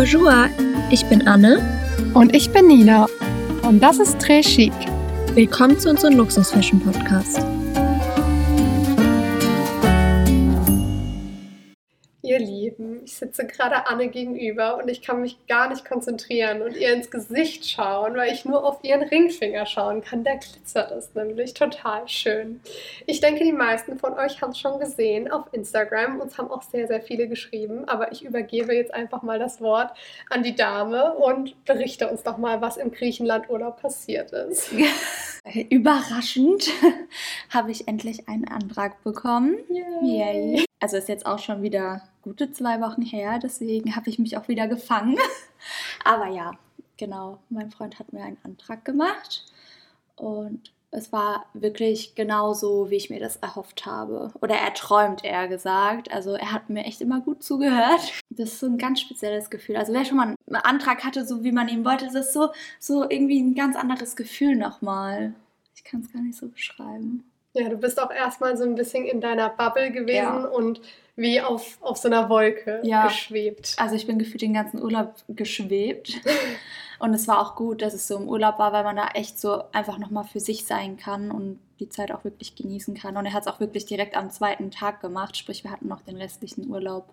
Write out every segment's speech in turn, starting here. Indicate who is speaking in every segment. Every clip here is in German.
Speaker 1: Bonjour, ich bin Anne.
Speaker 2: Und ich bin Nina. Und das ist Très Chic.
Speaker 1: Willkommen zu unserem Luxus-Fashion-Podcast.
Speaker 2: Ihr Lieben, ich sitze gerade Anne gegenüber und ich kann mich gar nicht konzentrieren und ihr ins Gesicht schauen, weil ich nur auf ihren Ringfinger schauen kann. Der glitzert ist nämlich total schön. Ich denke, die meisten von euch haben es schon gesehen auf Instagram. Uns haben auch sehr, sehr viele geschrieben, aber ich übergebe jetzt einfach mal das Wort an die Dame und berichte uns doch mal, was im Griechenland-Urlaub passiert ist.
Speaker 3: Überraschend habe ich endlich einen Antrag bekommen.
Speaker 2: Yay.
Speaker 3: Yay. Also ist jetzt auch schon wieder gute zwei Wochen her, deswegen habe ich mich auch wieder gefangen. Aber ja, genau, mein Freund hat mir einen Antrag gemacht und es war wirklich genauso, wie ich mir das erhofft habe. Oder erträumt, eher gesagt. Also er hat mir echt immer gut zugehört. Das ist so ein ganz spezielles Gefühl. Also wer schon mal einen Antrag hatte, so wie man ihn wollte, das ist so, so irgendwie ein ganz anderes Gefühl nochmal. Ich kann es gar nicht so beschreiben.
Speaker 2: Ja, du bist auch erstmal so ein bisschen in deiner Bubble gewesen
Speaker 3: Ja.
Speaker 2: und wie auf, auf so einer Wolke
Speaker 3: Ja.
Speaker 2: geschwebt.
Speaker 3: Also ich bin gefühlt den ganzen Urlaub geschwebt. Und es war auch gut, dass es so im Urlaub war, weil man da echt so einfach nochmal für sich sein kann und die Zeit auch wirklich genießen kann. Und er hat es auch wirklich direkt am zweiten Tag gemacht, sprich wir hatten noch den restlichen Urlaub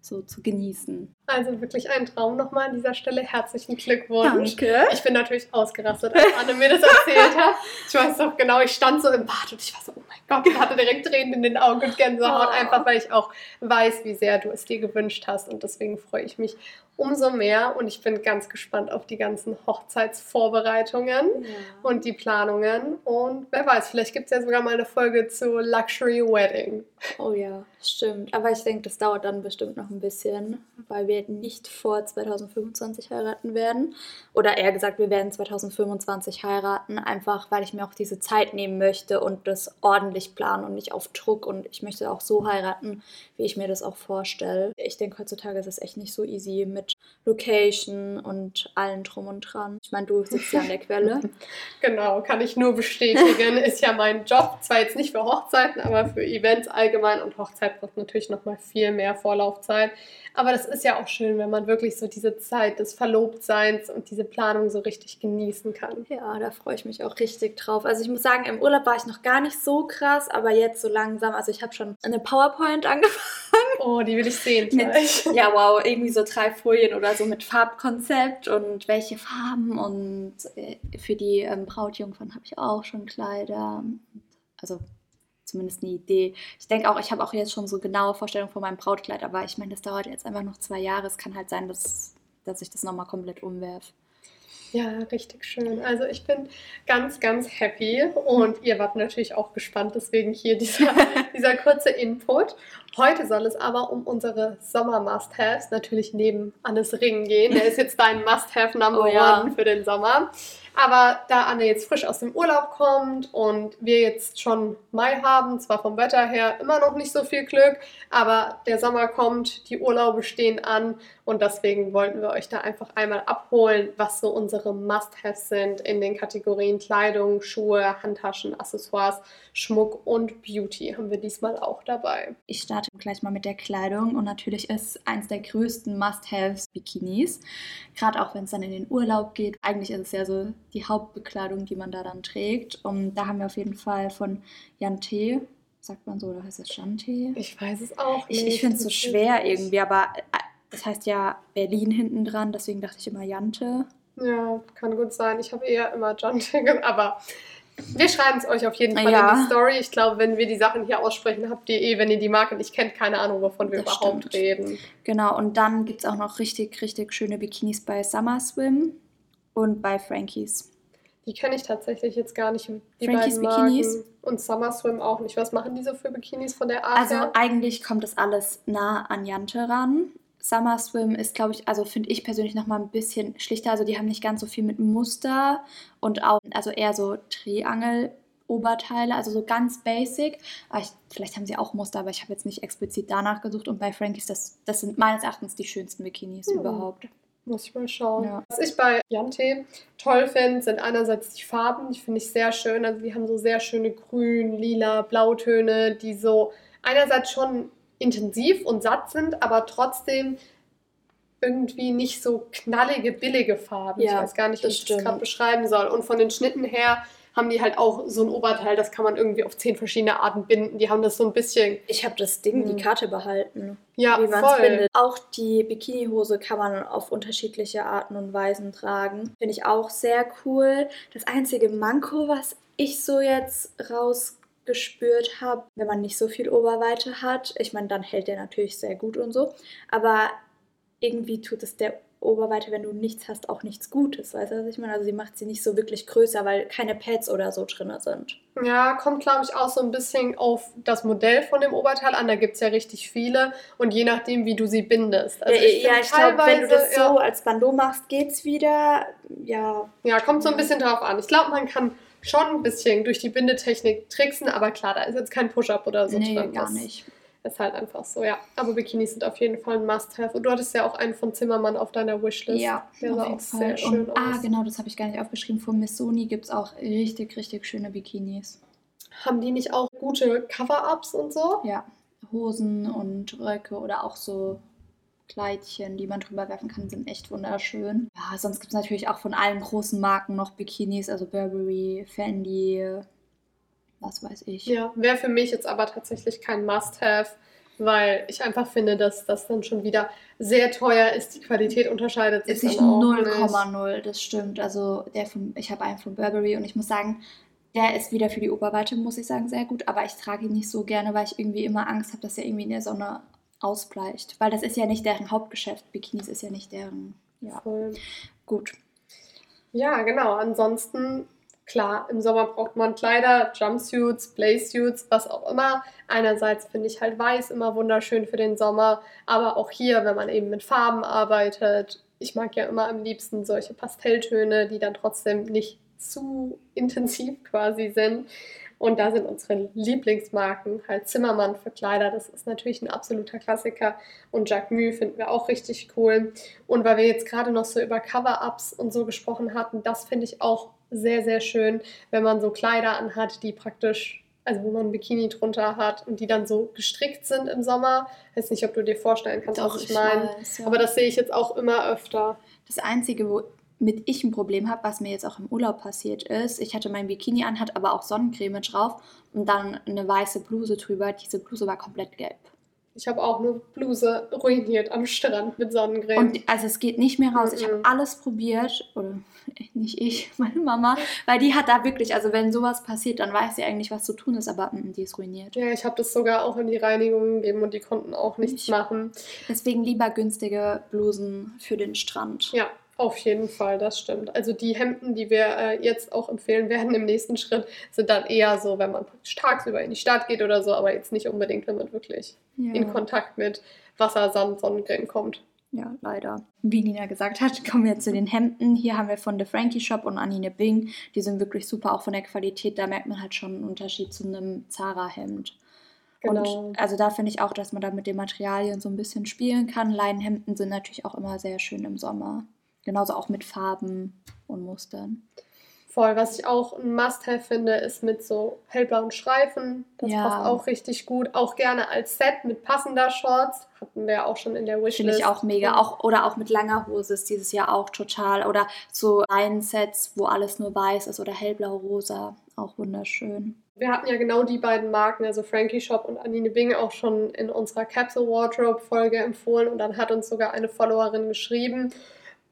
Speaker 3: so zu genießen.
Speaker 2: Also wirklich ein Traum nochmal an dieser Stelle. Herzlichen Glückwunsch.
Speaker 3: Danke.
Speaker 2: Ich bin natürlich ausgerastet, als Anne mir das erzählt hat. Ich weiß doch genau, ich stand so im Bad und ich war so, oh mein Gott, und hatte direkt Tränen in den Augen und Gänsehaut,
Speaker 3: Oh.
Speaker 2: einfach weil ich auch weiß, wie sehr du es dir gewünscht hast. Und deswegen freue ich mich umso mehr und ich bin ganz gespannt auf die ganzen Hochzeitsvorbereitungen und die Planungen. Und wer weiß, vielleicht gibt es ja sogar mal eine Folge zu Luxury Wedding.
Speaker 3: Oh ja, stimmt. Aber ich denke, das dauert dann bestimmt noch ein bisschen, weil wir nicht vor 2025 heiraten werden. Oder eher gesagt, wir werden 2025 heiraten, einfach weil ich mir auch diese Zeit nehmen möchte und das ordentlich planen und nicht auf Druck. Und ich möchte auch so heiraten, wie ich mir das auch vorstelle. Ich denke, heutzutage ist es echt nicht so easy mit Location und allem drum und dran. Ich meine, du sitzt ja an der Quelle.
Speaker 2: Genau, kann ich nur bestätigen. Ist ja mein Job, zwar jetzt nicht für Hochzeiten, aber für Events allgemein und Hochzeit braucht natürlich noch mal viel mehr Vorlaufzeit. Aber das ist ja auch schön, wenn man wirklich so diese Zeit des Verlobtseins und diese Planung so richtig genießen kann.
Speaker 3: Ja, da freue ich mich auch richtig drauf. Also ich muss sagen, im Urlaub war ich noch gar nicht so krass, aber jetzt so langsam. Also ich habe schon eine PowerPoint angefangen.
Speaker 2: Oh, die will ich sehen
Speaker 3: Mit, ja, wow, irgendwie so drei Folien oder so mit Farbkonzept und welche Farben. Und äh, für die ähm, Brautjungfern habe ich auch schon Kleider. Also zumindest eine Idee. Ich denke auch, ich habe auch jetzt schon so genaue Vorstellungen von meinem Brautkleid, aber ich meine, das dauert jetzt einfach noch zwei Jahre. Es kann halt sein, dass, dass ich das nochmal komplett umwerfe.
Speaker 2: Ja, richtig schön. Also ich bin ganz, ganz happy und ihr wart natürlich auch gespannt, deswegen hier dieser, dieser kurze Input. Heute soll es aber um unsere Sommer-Must-Haves natürlich neben Annes Ring gehen. Der ist jetzt dein Must-Have Number
Speaker 3: Oh ja.
Speaker 2: One für den Sommer. Aber da Anne jetzt frisch aus dem Urlaub kommt und wir jetzt schon Mai haben, zwar vom Wetter her immer noch nicht so viel Glück, aber der Sommer kommt, die Urlaube stehen an und deswegen wollten wir euch da einfach einmal abholen, was so unsere Must-Haves sind in den Kategorien Kleidung, Schuhe, Handtaschen, Accessoires, Schmuck und Beauty haben wir diesmal auch dabei.
Speaker 3: Ich starte gleich mal mit der Kleidung und natürlich ist eins der größten Must-Haves Bikinis. Gerade auch wenn es dann in den Urlaub geht. Eigentlich ist es ja so die Hauptbekleidung, die man da dann trägt. Und da haben wir auf jeden Fall von Jan T. Sagt man so oder heißt es Jante?
Speaker 2: Ich weiß es auch
Speaker 3: Ich,
Speaker 2: nicht.
Speaker 3: ich finde es so
Speaker 2: Das
Speaker 3: schwer irgendwie, aber äh, das heißt ja Berlin hinten dran, deswegen dachte ich immer Jante.
Speaker 2: Ja, kann gut sein. Ich habe eher immer Ticket, aber wir schreiben es euch auf jeden Fall
Speaker 3: Ja.
Speaker 2: in die Story. Ich glaube, wenn wir die Sachen hier aussprechen, habt ihr eh, wenn ihr die Marke nicht kennt, keine Ahnung, wovon wir
Speaker 3: Das
Speaker 2: überhaupt
Speaker 3: stimmt.
Speaker 2: reden.
Speaker 3: Genau, und dann gibt es auch noch richtig, richtig schöne Bikinis bei Summer Swim und bei Frankies.
Speaker 2: Die kenne ich tatsächlich jetzt gar nicht. Die
Speaker 3: Frankies. Bikinis?
Speaker 2: Und Summer Swim auch nicht. Was machen die so für Bikinis von der Art
Speaker 3: Also
Speaker 2: her?
Speaker 3: eigentlich kommt das alles nah an Jante ran. Summer Swim ist, glaube ich, also finde ich persönlich noch mal ein bisschen schlichter. Also die haben nicht ganz so viel mit Muster und auch, also eher so Triangel-Oberteile, also so ganz basic. Ich, vielleicht haben sie auch Muster, aber ich habe jetzt nicht explizit danach gesucht. Und bei Frankies, das, das sind meines Erachtens die schönsten Bikinis
Speaker 2: Ja.
Speaker 3: überhaupt.
Speaker 2: Muss ich mal schauen.
Speaker 3: Ja.
Speaker 2: Was ich bei Jante toll finde, sind einerseits die Farben, die finde ich sehr schön. Also die haben so sehr schöne grün, lila, Blautöne, die so einerseits schon intensiv und satt sind, aber trotzdem irgendwie nicht so knallige, billige Farben.
Speaker 3: Ja,
Speaker 2: ich weiß gar nicht, wie
Speaker 3: das
Speaker 2: ich das
Speaker 3: stimmt.
Speaker 2: gerade beschreiben soll. Und von den Schnitten her haben die halt auch so ein Oberteil, das kann man irgendwie auf zehn verschiedene Arten binden. Die haben das so ein bisschen,
Speaker 3: Ich habe das Ding,
Speaker 2: Mhm.
Speaker 3: die Karte behalten,
Speaker 2: ja,
Speaker 3: wie man es bindet. Auch die Bikinihose kann man auf unterschiedliche Arten und Weisen tragen. Finde ich auch sehr cool. Das einzige Manko, was ich so jetzt rausgespürt habe, wenn man nicht so viel Oberweite hat, ich meine, dann hält der natürlich sehr gut und so, aber irgendwie tut es der Oberweite, wenn du nichts hast, auch nichts Gutes, weißt du, was ich meine? Also sie macht sie nicht so wirklich größer, weil keine Pads oder so drin sind.
Speaker 2: Ja, kommt, glaube ich, auch so ein bisschen auf das Modell von dem Oberteil an. Da gibt es ja richtig viele und je nachdem, wie du sie bindest. Also
Speaker 3: ja, ich, ja, ich glaube, wenn du das
Speaker 2: ja,
Speaker 3: so als Bandeau machst, geht's wieder. Ja,
Speaker 2: Ja, kommt so ein bisschen drauf an. Ich glaube, man kann schon ein bisschen durch die Bindetechnik tricksen, aber klar, da ist jetzt kein Push-Up oder so
Speaker 3: nee,
Speaker 2: drin.
Speaker 3: gar nicht.
Speaker 2: Ist halt einfach so, ja. Aber Bikinis sind auf jeden Fall ein Must-Have. Und du hattest ja auch einen von Zimmermann auf deiner Wishlist.
Speaker 3: Ja,
Speaker 2: der sah auch sehr schön
Speaker 3: und,
Speaker 2: aus.
Speaker 3: Ah, genau, das habe ich gar nicht aufgeschrieben. Von Missoni gibt es auch richtig, richtig schöne Bikinis.
Speaker 2: Haben die nicht auch gute Cover-Ups und so?
Speaker 3: Ja, Hosen und Röcke oder auch so Kleidchen, die man drüber werfen kann, sind echt wunderschön. Ja, sonst gibt es natürlich auch von allen großen Marken noch Bikinis, also Burberry, Fendi, was weiß ich.
Speaker 2: Ja, wäre für mich jetzt aber tatsächlich kein Must-Have, weil ich einfach finde, dass das dann schon wieder sehr teuer ist. Die Qualität unterscheidet sich
Speaker 3: Ist nicht
Speaker 2: dann auch
Speaker 3: 0,0, das stimmt. Also der von, ich habe einen von Burberry und ich muss sagen, der ist wieder für die Oberweite, muss ich sagen, sehr gut. Aber ich trage ihn nicht so gerne, weil ich irgendwie immer Angst habe, dass er irgendwie in der Sonne ausbleicht. Weil das ist ja nicht deren Hauptgeschäft. Bikinis ist ja nicht deren. Ja,
Speaker 2: Voll.
Speaker 3: gut.
Speaker 2: Ja, genau. Ansonsten, klar, im Sommer braucht man Kleider, Jumpsuits, Blazesuits, was auch immer. Einerseits finde ich halt weiß immer wunderschön für den Sommer, aber auch hier, wenn man eben mit Farben arbeitet. Ich mag ja immer am liebsten solche Pastelltöne, die dann trotzdem nicht zu intensiv quasi sind. Und da sind unsere Lieblingsmarken halt Zimmermann für Kleider. Das ist natürlich ein absoluter Klassiker. Und Jacquemus finden wir auch richtig cool. Und weil wir jetzt gerade noch so über Cover-Ups und so gesprochen hatten, das finde ich auch sehr, sehr schön, wenn man so Kleider anhat, die praktisch, also wo man ein Bikini drunter hat und die dann so gestrickt sind im Sommer. Weiß nicht, ob du dir vorstellen kannst, was ich meine.
Speaker 3: weiß, ja.
Speaker 2: Aber das sehe ich jetzt auch immer öfter.
Speaker 3: Das Einzige, womit ich ein Problem habe, was mir jetzt auch im Urlaub passiert ist, ich hatte mein Bikini an, hatte aber auch Sonnencreme drauf und dann eine weiße Bluse drüber. Diese Bluse war komplett gelb.
Speaker 2: Ich habe auch eine Bluse ruiniert am Strand mit Sonnencreme.
Speaker 3: Und also es geht nicht mehr raus. Ich habe
Speaker 2: Mhm.
Speaker 3: alles probiert, oder nicht ich, meine Mama, weil die hat da wirklich, also wenn sowas passiert, dann weiß sie eigentlich, was zu tun ist, aber mm, die ist ruiniert.
Speaker 2: ja, ich habe das sogar auch in die Reinigung gegeben und die konnten auch nichts
Speaker 3: Ich-
Speaker 2: machen.
Speaker 3: Deswegen lieber günstige Blusen für den Strand.
Speaker 2: Ja, auf jeden Fall, das stimmt. Also die Hemden, die wir äh, jetzt auch empfehlen werden im nächsten Schritt, sind dann eher so, wenn man tagsüber in die Stadt geht oder so, aber jetzt nicht unbedingt, wenn man wirklich
Speaker 3: Ja.
Speaker 2: in Kontakt mit Wasser, Sand, Sonnencreme kommt.
Speaker 3: Ja, leider. Wie Nina gesagt hat, kommen wir zu den Hemden. Hier haben wir von The Frankie Shop und Anine Bing. Die sind wirklich super, auch von der Qualität. Da merkt man halt schon einen Unterschied zu einem Zara-Hemd.
Speaker 2: Genau.
Speaker 3: Und also da finde ich auch, dass man da mit den Materialien so ein bisschen spielen kann. Leinenhemden sind natürlich auch immer sehr schön im Sommer. Genauso auch mit Farben und Mustern.
Speaker 2: Voll, was ich auch ein Must-Have finde, ist mit so hellblauen Streifen. Das
Speaker 3: Ja.
Speaker 2: passt auch richtig gut. Auch gerne als Set mit passender Shorts. Hatten wir auch schon in der Wishlist.
Speaker 3: Finde ich auch mega. Auch, oder auch mit langer Hose ist dieses Jahr auch total. Oder so Leinensets, wo alles nur weiß ist oder hellblau, rosa. Auch wunderschön.
Speaker 2: Wir hatten ja genau die beiden Marken, also Frankie Shop und Anine Bing, auch schon in unserer Capsule Wardrobe Folge empfohlen. Und dann hat uns sogar eine Followerin geschrieben,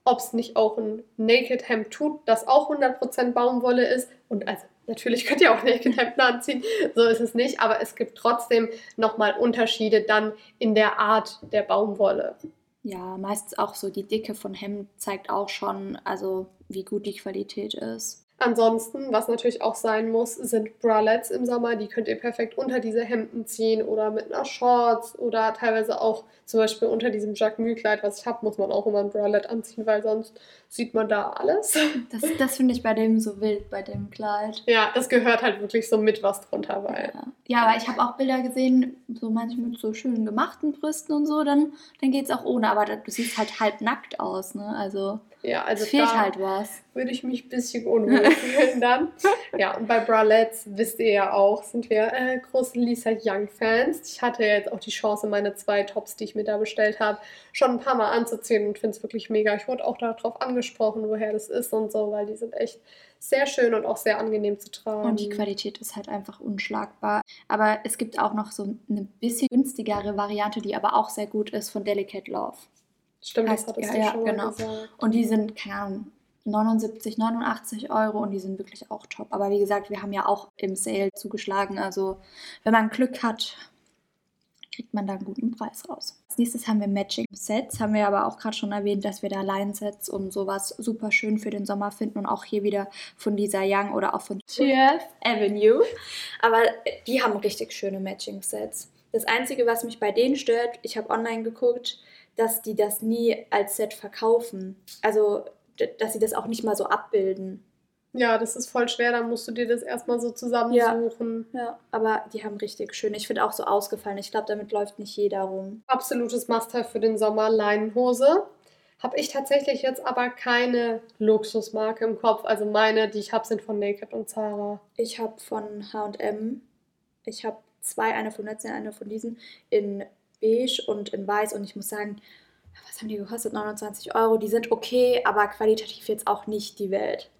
Speaker 2: ob es nicht auch ein Naked Hemd tut, das auch 100% Baumwolle ist. Und also natürlich könnt ihr auch Naked Hemden anziehen, so ist es nicht. Aber es gibt trotzdem nochmal Unterschiede dann in der Art der Baumwolle.
Speaker 3: Ja, meistens auch so die Dicke von Hemd zeigt auch schon, also wie gut die Qualität ist.
Speaker 2: Ansonsten, was natürlich auch sein muss, sind Bralettes im Sommer. Die könnt ihr perfekt unter diese Hemden ziehen oder mit einer Shorts oder teilweise auch zum Beispiel unter diesem Jacquemus-Kleid, was ich habe, muss man auch immer ein Bralette anziehen, weil sonst sieht man da alles.
Speaker 3: Das, das finde ich bei dem so wild, bei dem Kleid.
Speaker 2: Ja, das gehört halt wirklich so mit was drunter, weil.
Speaker 3: Ja, ja aber ich habe auch Bilder gesehen, so manche mit so schön gemachten Brüsten und so, dann, dann geht es auch ohne. Aber du siehst halt halb nackt aus, ne? Also,
Speaker 2: Ja, also
Speaker 3: es fehlt halt was.
Speaker 2: würde ich mich ein bisschen unwohl fühlen dann. Ja, und bei Bralettes, wisst ihr ja auch, sind wir äh, große Lisa Young-Fans. Ich hatte jetzt auch die Chance, meine zwei Tops, die ich mir da bestellt habe, schon ein paar Mal anzuziehen und finde es wirklich mega. Ich wurde auch darauf angesprochen, woher das ist und so, weil die sind echt sehr schön und auch sehr angenehm zu tragen.
Speaker 3: Und die Qualität ist halt einfach unschlagbar. Aber es gibt auch noch so eine bisschen günstigere Variante, die aber auch sehr gut ist von Delicate Love.
Speaker 2: Stimmt, das
Speaker 3: heißt-
Speaker 2: hattest
Speaker 3: ja,
Speaker 2: schon
Speaker 3: genau.
Speaker 2: gesagt.
Speaker 3: Und die sind, keine Ahnung, 79, 89 Euro und die sind wirklich auch top. Aber wie gesagt, wir haben ja auch im Sale zugeschlagen. Also wenn man Glück hat, kriegt man da einen guten Preis raus. Als nächstes haben wir Matching Sets. Haben wir aber auch gerade schon erwähnt, dass wir da Line-Sets und sowas super schön für den Sommer finden. Und auch hier wieder von Lisa Young oder auch von Fifth Avenue. Aber die haben richtig schöne Matching Sets. Das Einzige, was mich bei denen stört, ich habe online geguckt, dass die das nie als Set verkaufen. Also, dass sie das auch nicht mal so abbilden.
Speaker 2: Ja, das ist voll schwer, da musst du dir das erstmal so zusammensuchen.
Speaker 3: Ja, aber die haben richtig schön. Ich finde auch so ausgefallen. Ich glaube, damit läuft nicht jeder rum.
Speaker 2: Absolutes Must-have für den Sommer, Leinenhose. Habe ich tatsächlich jetzt aber keine Luxusmarke im Kopf. Also meine, die ich habe, sind von Naked und Zara.
Speaker 3: Ich habe von H&M, ich habe zwei, eine von letzten, eine von diesen, in beige und in weiß. Und ich muss sagen, was haben die gekostet? 29 Euro. Die sind okay, aber qualitativ jetzt auch nicht die Welt.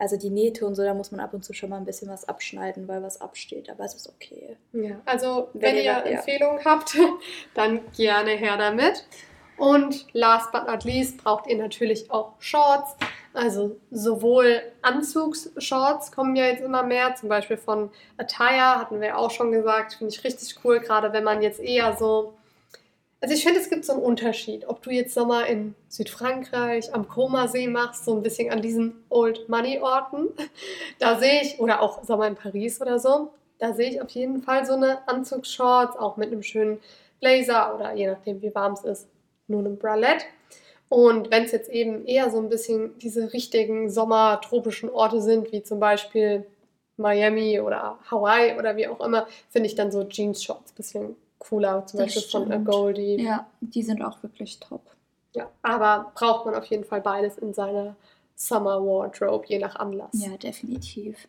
Speaker 3: Also die Nähte und so, da muss man ab und zu schon mal ein bisschen was abschneiden, weil was absteht. Aber es ist okay.
Speaker 2: Ja, also
Speaker 3: Wenn
Speaker 2: wenn,
Speaker 3: ihr
Speaker 2: ihr
Speaker 3: sagt, ja.
Speaker 2: Empfehlungen habt, dann gerne her damit. Und last but not least braucht ihr natürlich auch Shorts. Also sowohl Anzugsshorts kommen ja jetzt immer mehr, zum Beispiel von Attire, hatten wir auch schon gesagt, finde ich richtig cool, gerade wenn man jetzt eher so. Also ich finde, es gibt so einen Unterschied, ob du jetzt Sommer in Südfrankreich am Comasee machst, so ein bisschen an diesen Old Money Orten. Da sehe ich, oder auch Sommer in Paris oder so, da sehe ich auf jeden Fall so eine Anzugsshorts, auch mit einem schönen Blazer oder je nachdem, wie warm es ist, nur einem Bralette. Und wenn es jetzt eben eher so ein bisschen diese richtigen sommertropischen Orte sind, wie zum Beispiel Miami oder Hawaii oder wie auch immer, finde ich dann so Jeans-Shorts ein bisschen cooler, zum
Speaker 3: Das
Speaker 2: Beispiel von
Speaker 3: stimmt.
Speaker 2: Goldie.
Speaker 3: Ja, die sind auch wirklich top.
Speaker 2: Ja, aber braucht man auf jeden Fall beides in seiner Summer Wardrobe, je nach Anlass.
Speaker 3: Ja, definitiv.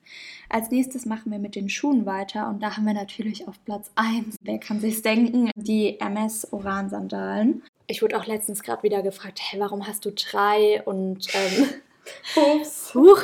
Speaker 3: Als nächstes machen wir mit den Schuhen weiter und da haben wir natürlich auf Platz 1, wer kann sich's denken, die MS Oran Sandalen. Ich wurde auch letztens gerade wieder gefragt, hey, warum hast du drei? Und ähm,
Speaker 2: Ups.
Speaker 3: huch.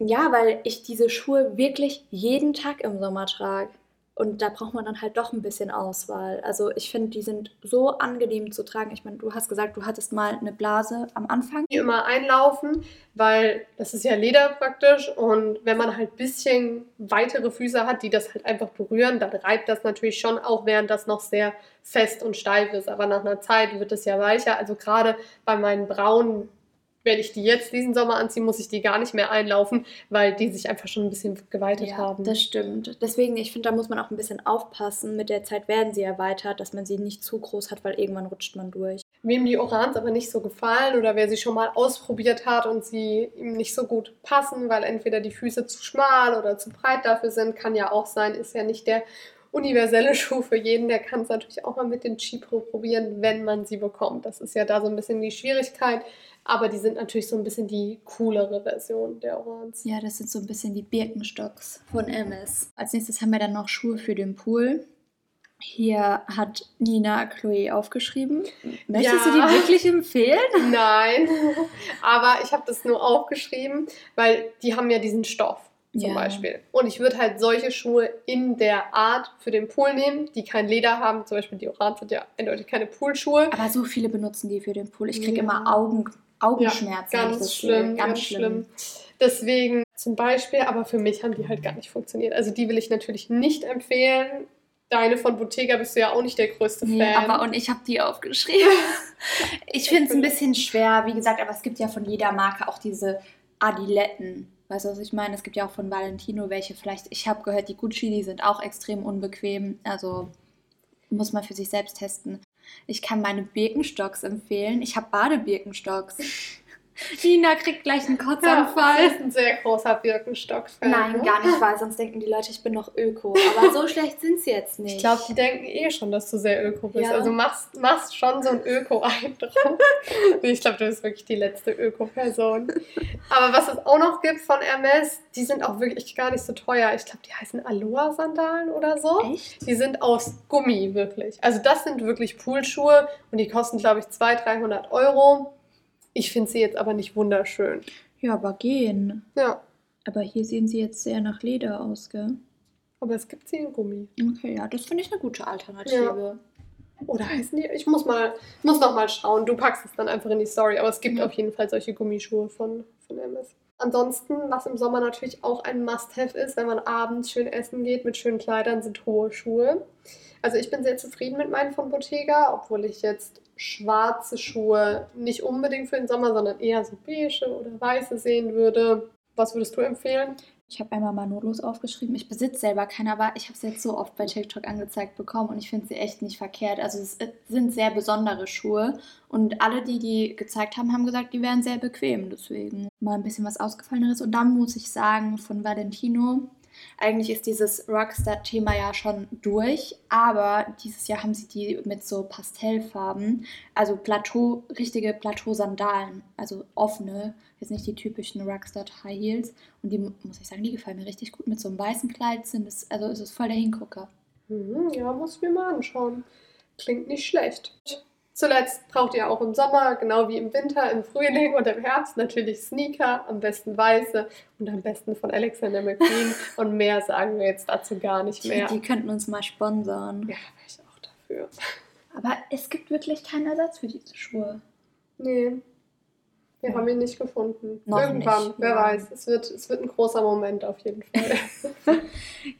Speaker 3: Ja, weil ich diese Schuhe wirklich jeden Tag im Sommer trage. Und da braucht man dann halt doch ein bisschen Auswahl. Also ich finde, die sind so angenehm zu tragen. Ich meine, du hast gesagt, du hattest mal eine Blase am Anfang.
Speaker 2: Die immer einlaufen, weil das ist ja Leder praktisch und wenn man halt ein bisschen weitere Füße hat, die das halt einfach berühren, dann reibt das natürlich schon auch, während das noch sehr fest und steif ist. Aber nach einer Zeit wird es ja weicher. Also gerade bei meinen braunen, wenn ich die jetzt diesen Sommer anziehe, muss ich die gar nicht mehr einlaufen, weil die sich einfach schon ein bisschen geweitet haben.
Speaker 3: Das stimmt. Deswegen, ich finde, da muss man auch ein bisschen aufpassen. Mit der Zeit werden sie erweitert, dass man sie nicht zu groß hat, weil irgendwann rutscht man durch.
Speaker 2: Wem die Orans aber nicht so gefallen oder wer sie schon mal ausprobiert hat und sie ihm nicht so gut passen, weil entweder die Füße zu schmal oder zu breit dafür sind, kann ja auch sein, ist ja nicht der universelle Schuh für jeden. Der kann es natürlich auch mal mit den Chipro probieren, wenn man sie bekommt. Das ist ja da so ein bisschen die Schwierigkeit, aber die sind natürlich so ein bisschen die coolere Version der Orans.
Speaker 3: Ja, das sind so ein bisschen die Birkenstocks von MS. Als nächstes haben wir dann noch Schuhe für den Pool. Hier hat Nina Chloe aufgeschrieben. Möchtest
Speaker 2: Ja.
Speaker 3: du die wirklich empfehlen?
Speaker 2: Nein, aber ich habe das nur aufgeschrieben, weil die haben ja diesen Stoff zum
Speaker 3: Ja.
Speaker 2: Beispiel. Und ich würde halt solche Schuhe in der Art für den Pool nehmen, die kein Leder haben. Zum Beispiel die Orange sind ja eindeutig keine Poolschuhe.
Speaker 3: Aber so viele benutzen die für den Pool. Ich kriege
Speaker 2: Ja.
Speaker 3: immer Augen, Augenschmerzen. ich
Speaker 2: Ganz
Speaker 3: das sehe.
Speaker 2: schlimm, ganz schlimm. Deswegen zum Beispiel, aber für mich haben die halt gar nicht funktioniert. Also die will ich natürlich nicht empfehlen. Deine von Bottega bist du ja auch nicht der größte
Speaker 3: Nee,
Speaker 2: Fan.
Speaker 3: aber und ich habe die aufgeschrieben. ich finde es ein bisschen schwer, wie gesagt, aber es gibt ja von jeder Marke auch diese Adiletten. Weißt du, was ich meine? Es gibt ja auch von Valentino welche vielleicht. Ich habe gehört, die Gucci, die sind auch extrem unbequem. Also muss man für sich selbst testen. Ich kann meine Birkenstocks empfehlen. Ich habe Badebirkenstocks. Nina kriegt gleich einen
Speaker 2: Ja,
Speaker 3: Kotzanfall.
Speaker 2: das ist ein sehr großer Birkenstock-Fan.
Speaker 3: Nein,
Speaker 2: ne?
Speaker 3: gar nicht wahr, sonst denken die Leute, ich bin noch Öko. Aber so schlecht sind sie jetzt nicht.
Speaker 2: Ich glaube, die denken eh schon, dass du sehr öko bist.
Speaker 3: Ja.
Speaker 2: Also machst, machst schon so einen Öko-Eindruck. Ich glaube, du bist wirklich die letzte Öko-Person. Aber was es auch noch gibt von Hermes, die sind auch wirklich gar nicht so teuer. Ich glaube, die heißen Aloha-Sandalen oder so.
Speaker 3: Echt?
Speaker 2: Die sind aus Gummi, wirklich. Also das sind wirklich Poolschuhe und die kosten, glaube ich, 200, 300 Euro. Ich finde sie jetzt aber nicht wunderschön.
Speaker 3: Ja, aber gehen.
Speaker 2: Ja,
Speaker 3: Aber hier sehen sie jetzt sehr nach Leder aus, gell?
Speaker 2: aber es gibt sie in Gummi.
Speaker 3: Okay, ja, das finde ich eine gute Alternative.
Speaker 2: Oder heißen die? Ich muss mal, muss noch mal schauen. Du packst es dann einfach in die Story. Aber es gibt
Speaker 3: Ja.
Speaker 2: auf jeden Fall solche Gummischuhe von. Ansonsten, was im Sommer natürlich auch ein Must-Have ist, wenn man abends schön essen geht mit schönen Kleidern, sind hohe Schuhe. Also ich bin sehr zufrieden mit meinen von Bottega, obwohl ich jetzt schwarze Schuhe nicht unbedingt für den Sommer, sondern eher so beige oder weiße sehen würde. Was würdest du empfehlen?
Speaker 3: Ich habe einmal Manolos aufgeschrieben. Ich besitze selber keine, aber ich habe es jetzt so oft bei TikTok angezeigt bekommen und ich finde sie echt nicht verkehrt. Also es sind sehr besondere Schuhe und alle, die die gezeigt haben, haben gesagt, die wären sehr bequem. Deswegen mal ein bisschen was Ausgefalleneres. Und dann muss ich sagen, von Valentino, eigentlich ist dieses Rockstar-Thema ja schon durch, aber dieses Jahr haben sie die mit so Pastellfarben, also Plateau, richtige Plateau-Sandalen, also offene, jetzt nicht die typischen Rockstar High Heels. Und die, muss ich sagen, die gefallen mir richtig gut. Mit so einem weißen Kleid sind es, also es ist voll der Hingucker.
Speaker 2: Mhm, ja, muss ich mir mal anschauen. Klingt nicht schlecht. Zuletzt braucht ihr auch im Sommer, genau wie im Winter, im Frühling und im Herbst natürlich Sneaker, am besten weiße und am besten von Alexander McQueen. und mehr sagen wir jetzt dazu gar nicht
Speaker 3: Die,
Speaker 2: mehr.
Speaker 3: die könnten uns mal sponsern.
Speaker 2: Ja, wäre ich auch dafür.
Speaker 3: Aber es gibt wirklich keinen Ersatz für diese Schuhe.
Speaker 2: Nee, wir haben ihn nicht gefunden.
Speaker 3: Noch
Speaker 2: Irgendwann,
Speaker 3: nicht,
Speaker 2: wer
Speaker 3: ja.
Speaker 2: weiß. Es wird, es wird ein großer Moment auf jeden Fall.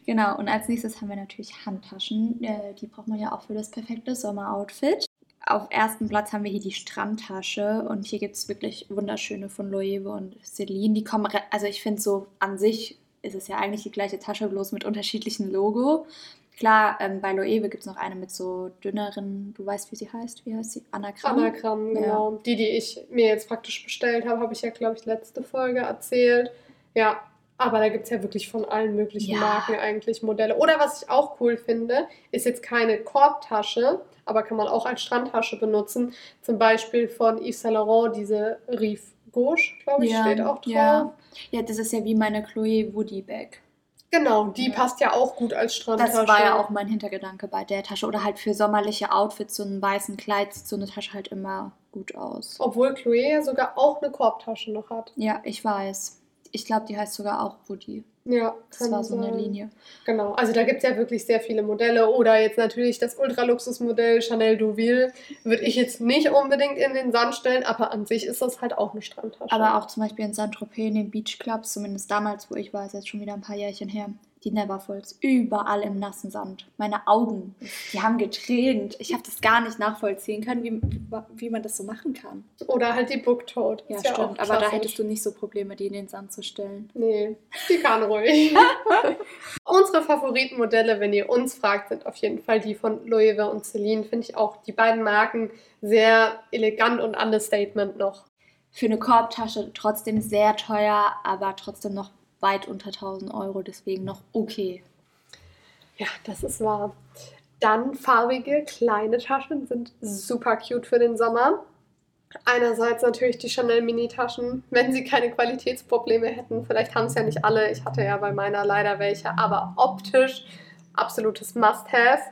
Speaker 3: Genau, und als nächstes haben wir natürlich Handtaschen. Äh, die braucht man ja auch für das perfekte Sommeroutfit. Auf ersten Platz haben wir hier die Strandtasche und hier gibt es wirklich wunderschöne von Loewe und Celine. Die kommen, also ich finde so an sich ist es ja eigentlich die gleiche Tasche, bloß mit unterschiedlichen Logo. Klar, ähm, bei Loewe gibt es noch eine mit so dünneren, du weißt, wie sie heißt, wie heißt sie? Anagramm.
Speaker 2: Anagramm,
Speaker 3: Ja.
Speaker 2: genau. Die, die ich mir jetzt praktisch bestellt habe, habe ich ja, glaube ich, letzte Folge erzählt. Ja, aber da gibt es ja wirklich von allen möglichen
Speaker 3: Ja.
Speaker 2: Marken eigentlich Modelle. Oder was ich auch cool finde, ist jetzt keine Korbtasche, aber kann man auch als Strandtasche benutzen. Zum Beispiel von Yves Saint Laurent, diese Rive Gauche, glaube ich, steht auch drauf.
Speaker 3: Ja. ja, das ist ja wie meine Chloe Woody Bag.
Speaker 2: Genau, die
Speaker 3: Ja.
Speaker 2: passt ja auch gut als Strandtasche.
Speaker 3: Das war ja auch mein Hintergedanke bei der Tasche. Oder halt für sommerliche Outfits, so einen weißen Kleid sieht so eine Tasche halt immer gut aus.
Speaker 2: Obwohl Chloe ja sogar auch eine Korbtasche noch hat.
Speaker 3: Ja, ich weiß. Ich glaube, die heißt sogar auch Woody.
Speaker 2: Ja,
Speaker 3: Das war so eine. Linie.
Speaker 2: Genau, also da gibt es ja wirklich sehr viele Modelle. Oder jetzt natürlich das Ultraluxusmodell Chanel Deauville. Würde ich jetzt nicht unbedingt in den Sand stellen, aber an sich ist das halt auch eine Strandtasche.
Speaker 3: Aber auch zum Beispiel in Saint-Tropez, in den Beachclubs, zumindest damals, wo ich war, ist jetzt schon wieder ein paar Jährchen her, die Neverfolds, überall im nassen Sand. Meine Augen, die haben getränt. Ich habe das gar nicht nachvollziehen können, wie, wie man das so machen kann.
Speaker 2: Oder halt die Booktoad.
Speaker 3: Ja,
Speaker 2: auch
Speaker 3: stimmt. Aber da hättest du nicht so Probleme, die in den Sand zu stellen.
Speaker 2: Nee, die kann ruhig. Unsere Favoritenmodelle, wenn ihr uns fragt, sind auf jeden Fall die von Loewe und Celine. Finde ich auch die beiden Marken sehr elegant und understatement noch.
Speaker 3: Für eine Korbtasche trotzdem sehr teuer, aber trotzdem noch weit unter 1000 Euro, deswegen noch okay.
Speaker 2: Ja, das ist wahr. Dann farbige kleine Taschen sind super cute für den Sommer. Einerseits natürlich die Chanel Mini-Taschen, wenn sie keine Qualitätsprobleme hätten. Vielleicht haben es ja nicht alle. Ich hatte ja bei meiner leider welche, aber optisch absolutes Must-Have.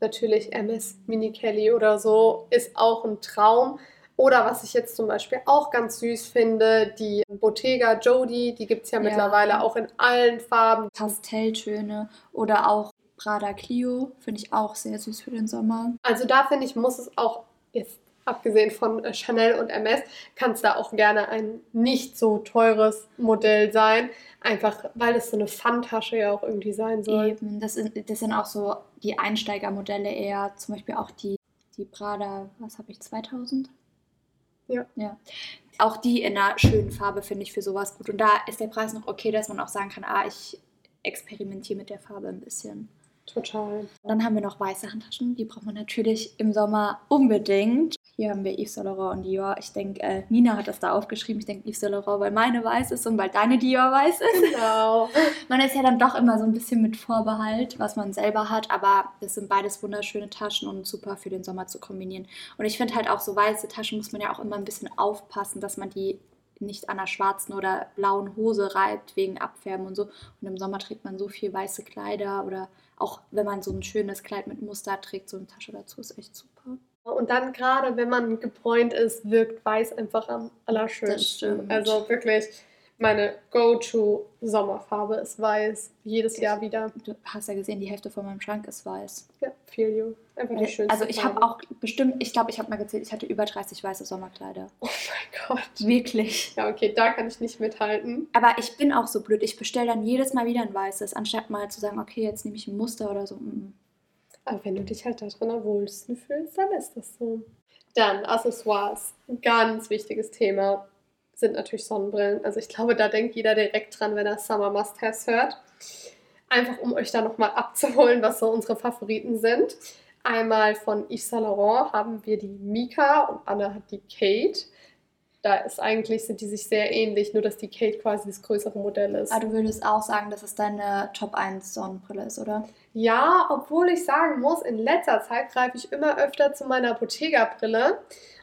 Speaker 2: Natürlich MS Mini Kelly oder so ist auch ein Traum. Oder was ich jetzt zum Beispiel auch ganz süß finde, die Bottega Jody, die gibt es ja,
Speaker 3: Ja.
Speaker 2: mittlerweile auch in allen Farben.
Speaker 3: Pastelltöne oder auch Prada Clio finde ich auch sehr süß für den Sommer.
Speaker 2: Also da finde ich, muss es auch, jetzt abgesehen von äh, Chanel und MS, kann es da auch gerne ein nicht so teures Modell sein. Einfach, weil es so eine Fun-Tasche ja auch irgendwie sein soll.
Speaker 3: Eben, das, ist, das sind auch so die Einsteigermodelle eher, zum Beispiel auch die, die Prada, was habe ich, 2000?
Speaker 2: Ja.
Speaker 3: ja. Auch die in einer schönen Farbe finde ich für sowas gut. Und da ist der Preis noch okay, dass man auch sagen kann, ah, ich experimentiere mit der Farbe ein bisschen.
Speaker 2: Total.
Speaker 3: Dann haben wir noch weiße Handtaschen, die braucht man natürlich im Sommer unbedingt. Hier haben wir Yves Saint Laurent und Dior. Ich denke, äh, Nina hat das da aufgeschrieben. Ich denke Yves Saint Laurent, weil meine weiß ist und weil deine Dior weiß ist.
Speaker 2: Genau.
Speaker 3: Man ist ja dann doch immer so ein bisschen mit Vorbehalt, was man selber hat, aber das sind beides wunderschöne Taschen und super für den Sommer zu kombinieren. Und ich finde halt auch so weiße Taschen muss man ja auch immer ein bisschen aufpassen, dass man die nicht an einer schwarzen oder blauen Hose reibt wegen Abfärben und so. Und im Sommer trägt man so viel weiße Kleider oder auch wenn man so ein schönes Kleid mit Muster trägt, so eine Tasche dazu ist echt super.
Speaker 2: Und dann gerade, wenn man gebräunt ist, wirkt weiß einfach am allerschönsten. Also wirklich, meine Go-To-Sommerfarbe ist weiß. Jedes Jahr wieder.
Speaker 3: Du hast ja gesehen, die Hälfte von meinem Schrank ist weiß.
Speaker 2: Ja, feel you. Einfach die schönste
Speaker 3: Also ich habe auch bestimmt, ich glaube, ich habe mal gezählt, ich hatte über 30 weiße Sommerkleider.
Speaker 2: Oh mein Gott.
Speaker 3: Wirklich.
Speaker 2: Ja, okay, da kann ich nicht mithalten.
Speaker 3: Aber ich bin auch so blöd. Ich bestelle dann jedes Mal wieder ein weißes, anstatt mal zu sagen, okay, jetzt nehme ich ein Muster oder so. Mm.
Speaker 2: Aber wenn du dich halt da drin am wohlsten fühlst, dann ist das so. Dann Accessoires. Ein ganz wichtiges Thema sind natürlich Sonnenbrillen. Also ich glaube, da denkt jeder direkt dran, wenn er Summer Must-Haves hört. Einfach um euch da nochmal abzuholen, was so unsere Favoriten sind. Einmal von Yves Saint Laurent haben wir die Mika und Anna hat die Kate. Da ist eigentlich, sind die sich sehr ähnlich, nur dass die Kate quasi das größere Modell ist.
Speaker 3: Aber du würdest auch sagen, dass es deine Top 1 Sonnenbrille ist, oder?
Speaker 2: Ja, obwohl ich sagen muss, in letzter Zeit greife ich immer öfter zu meiner Bottega-Brille.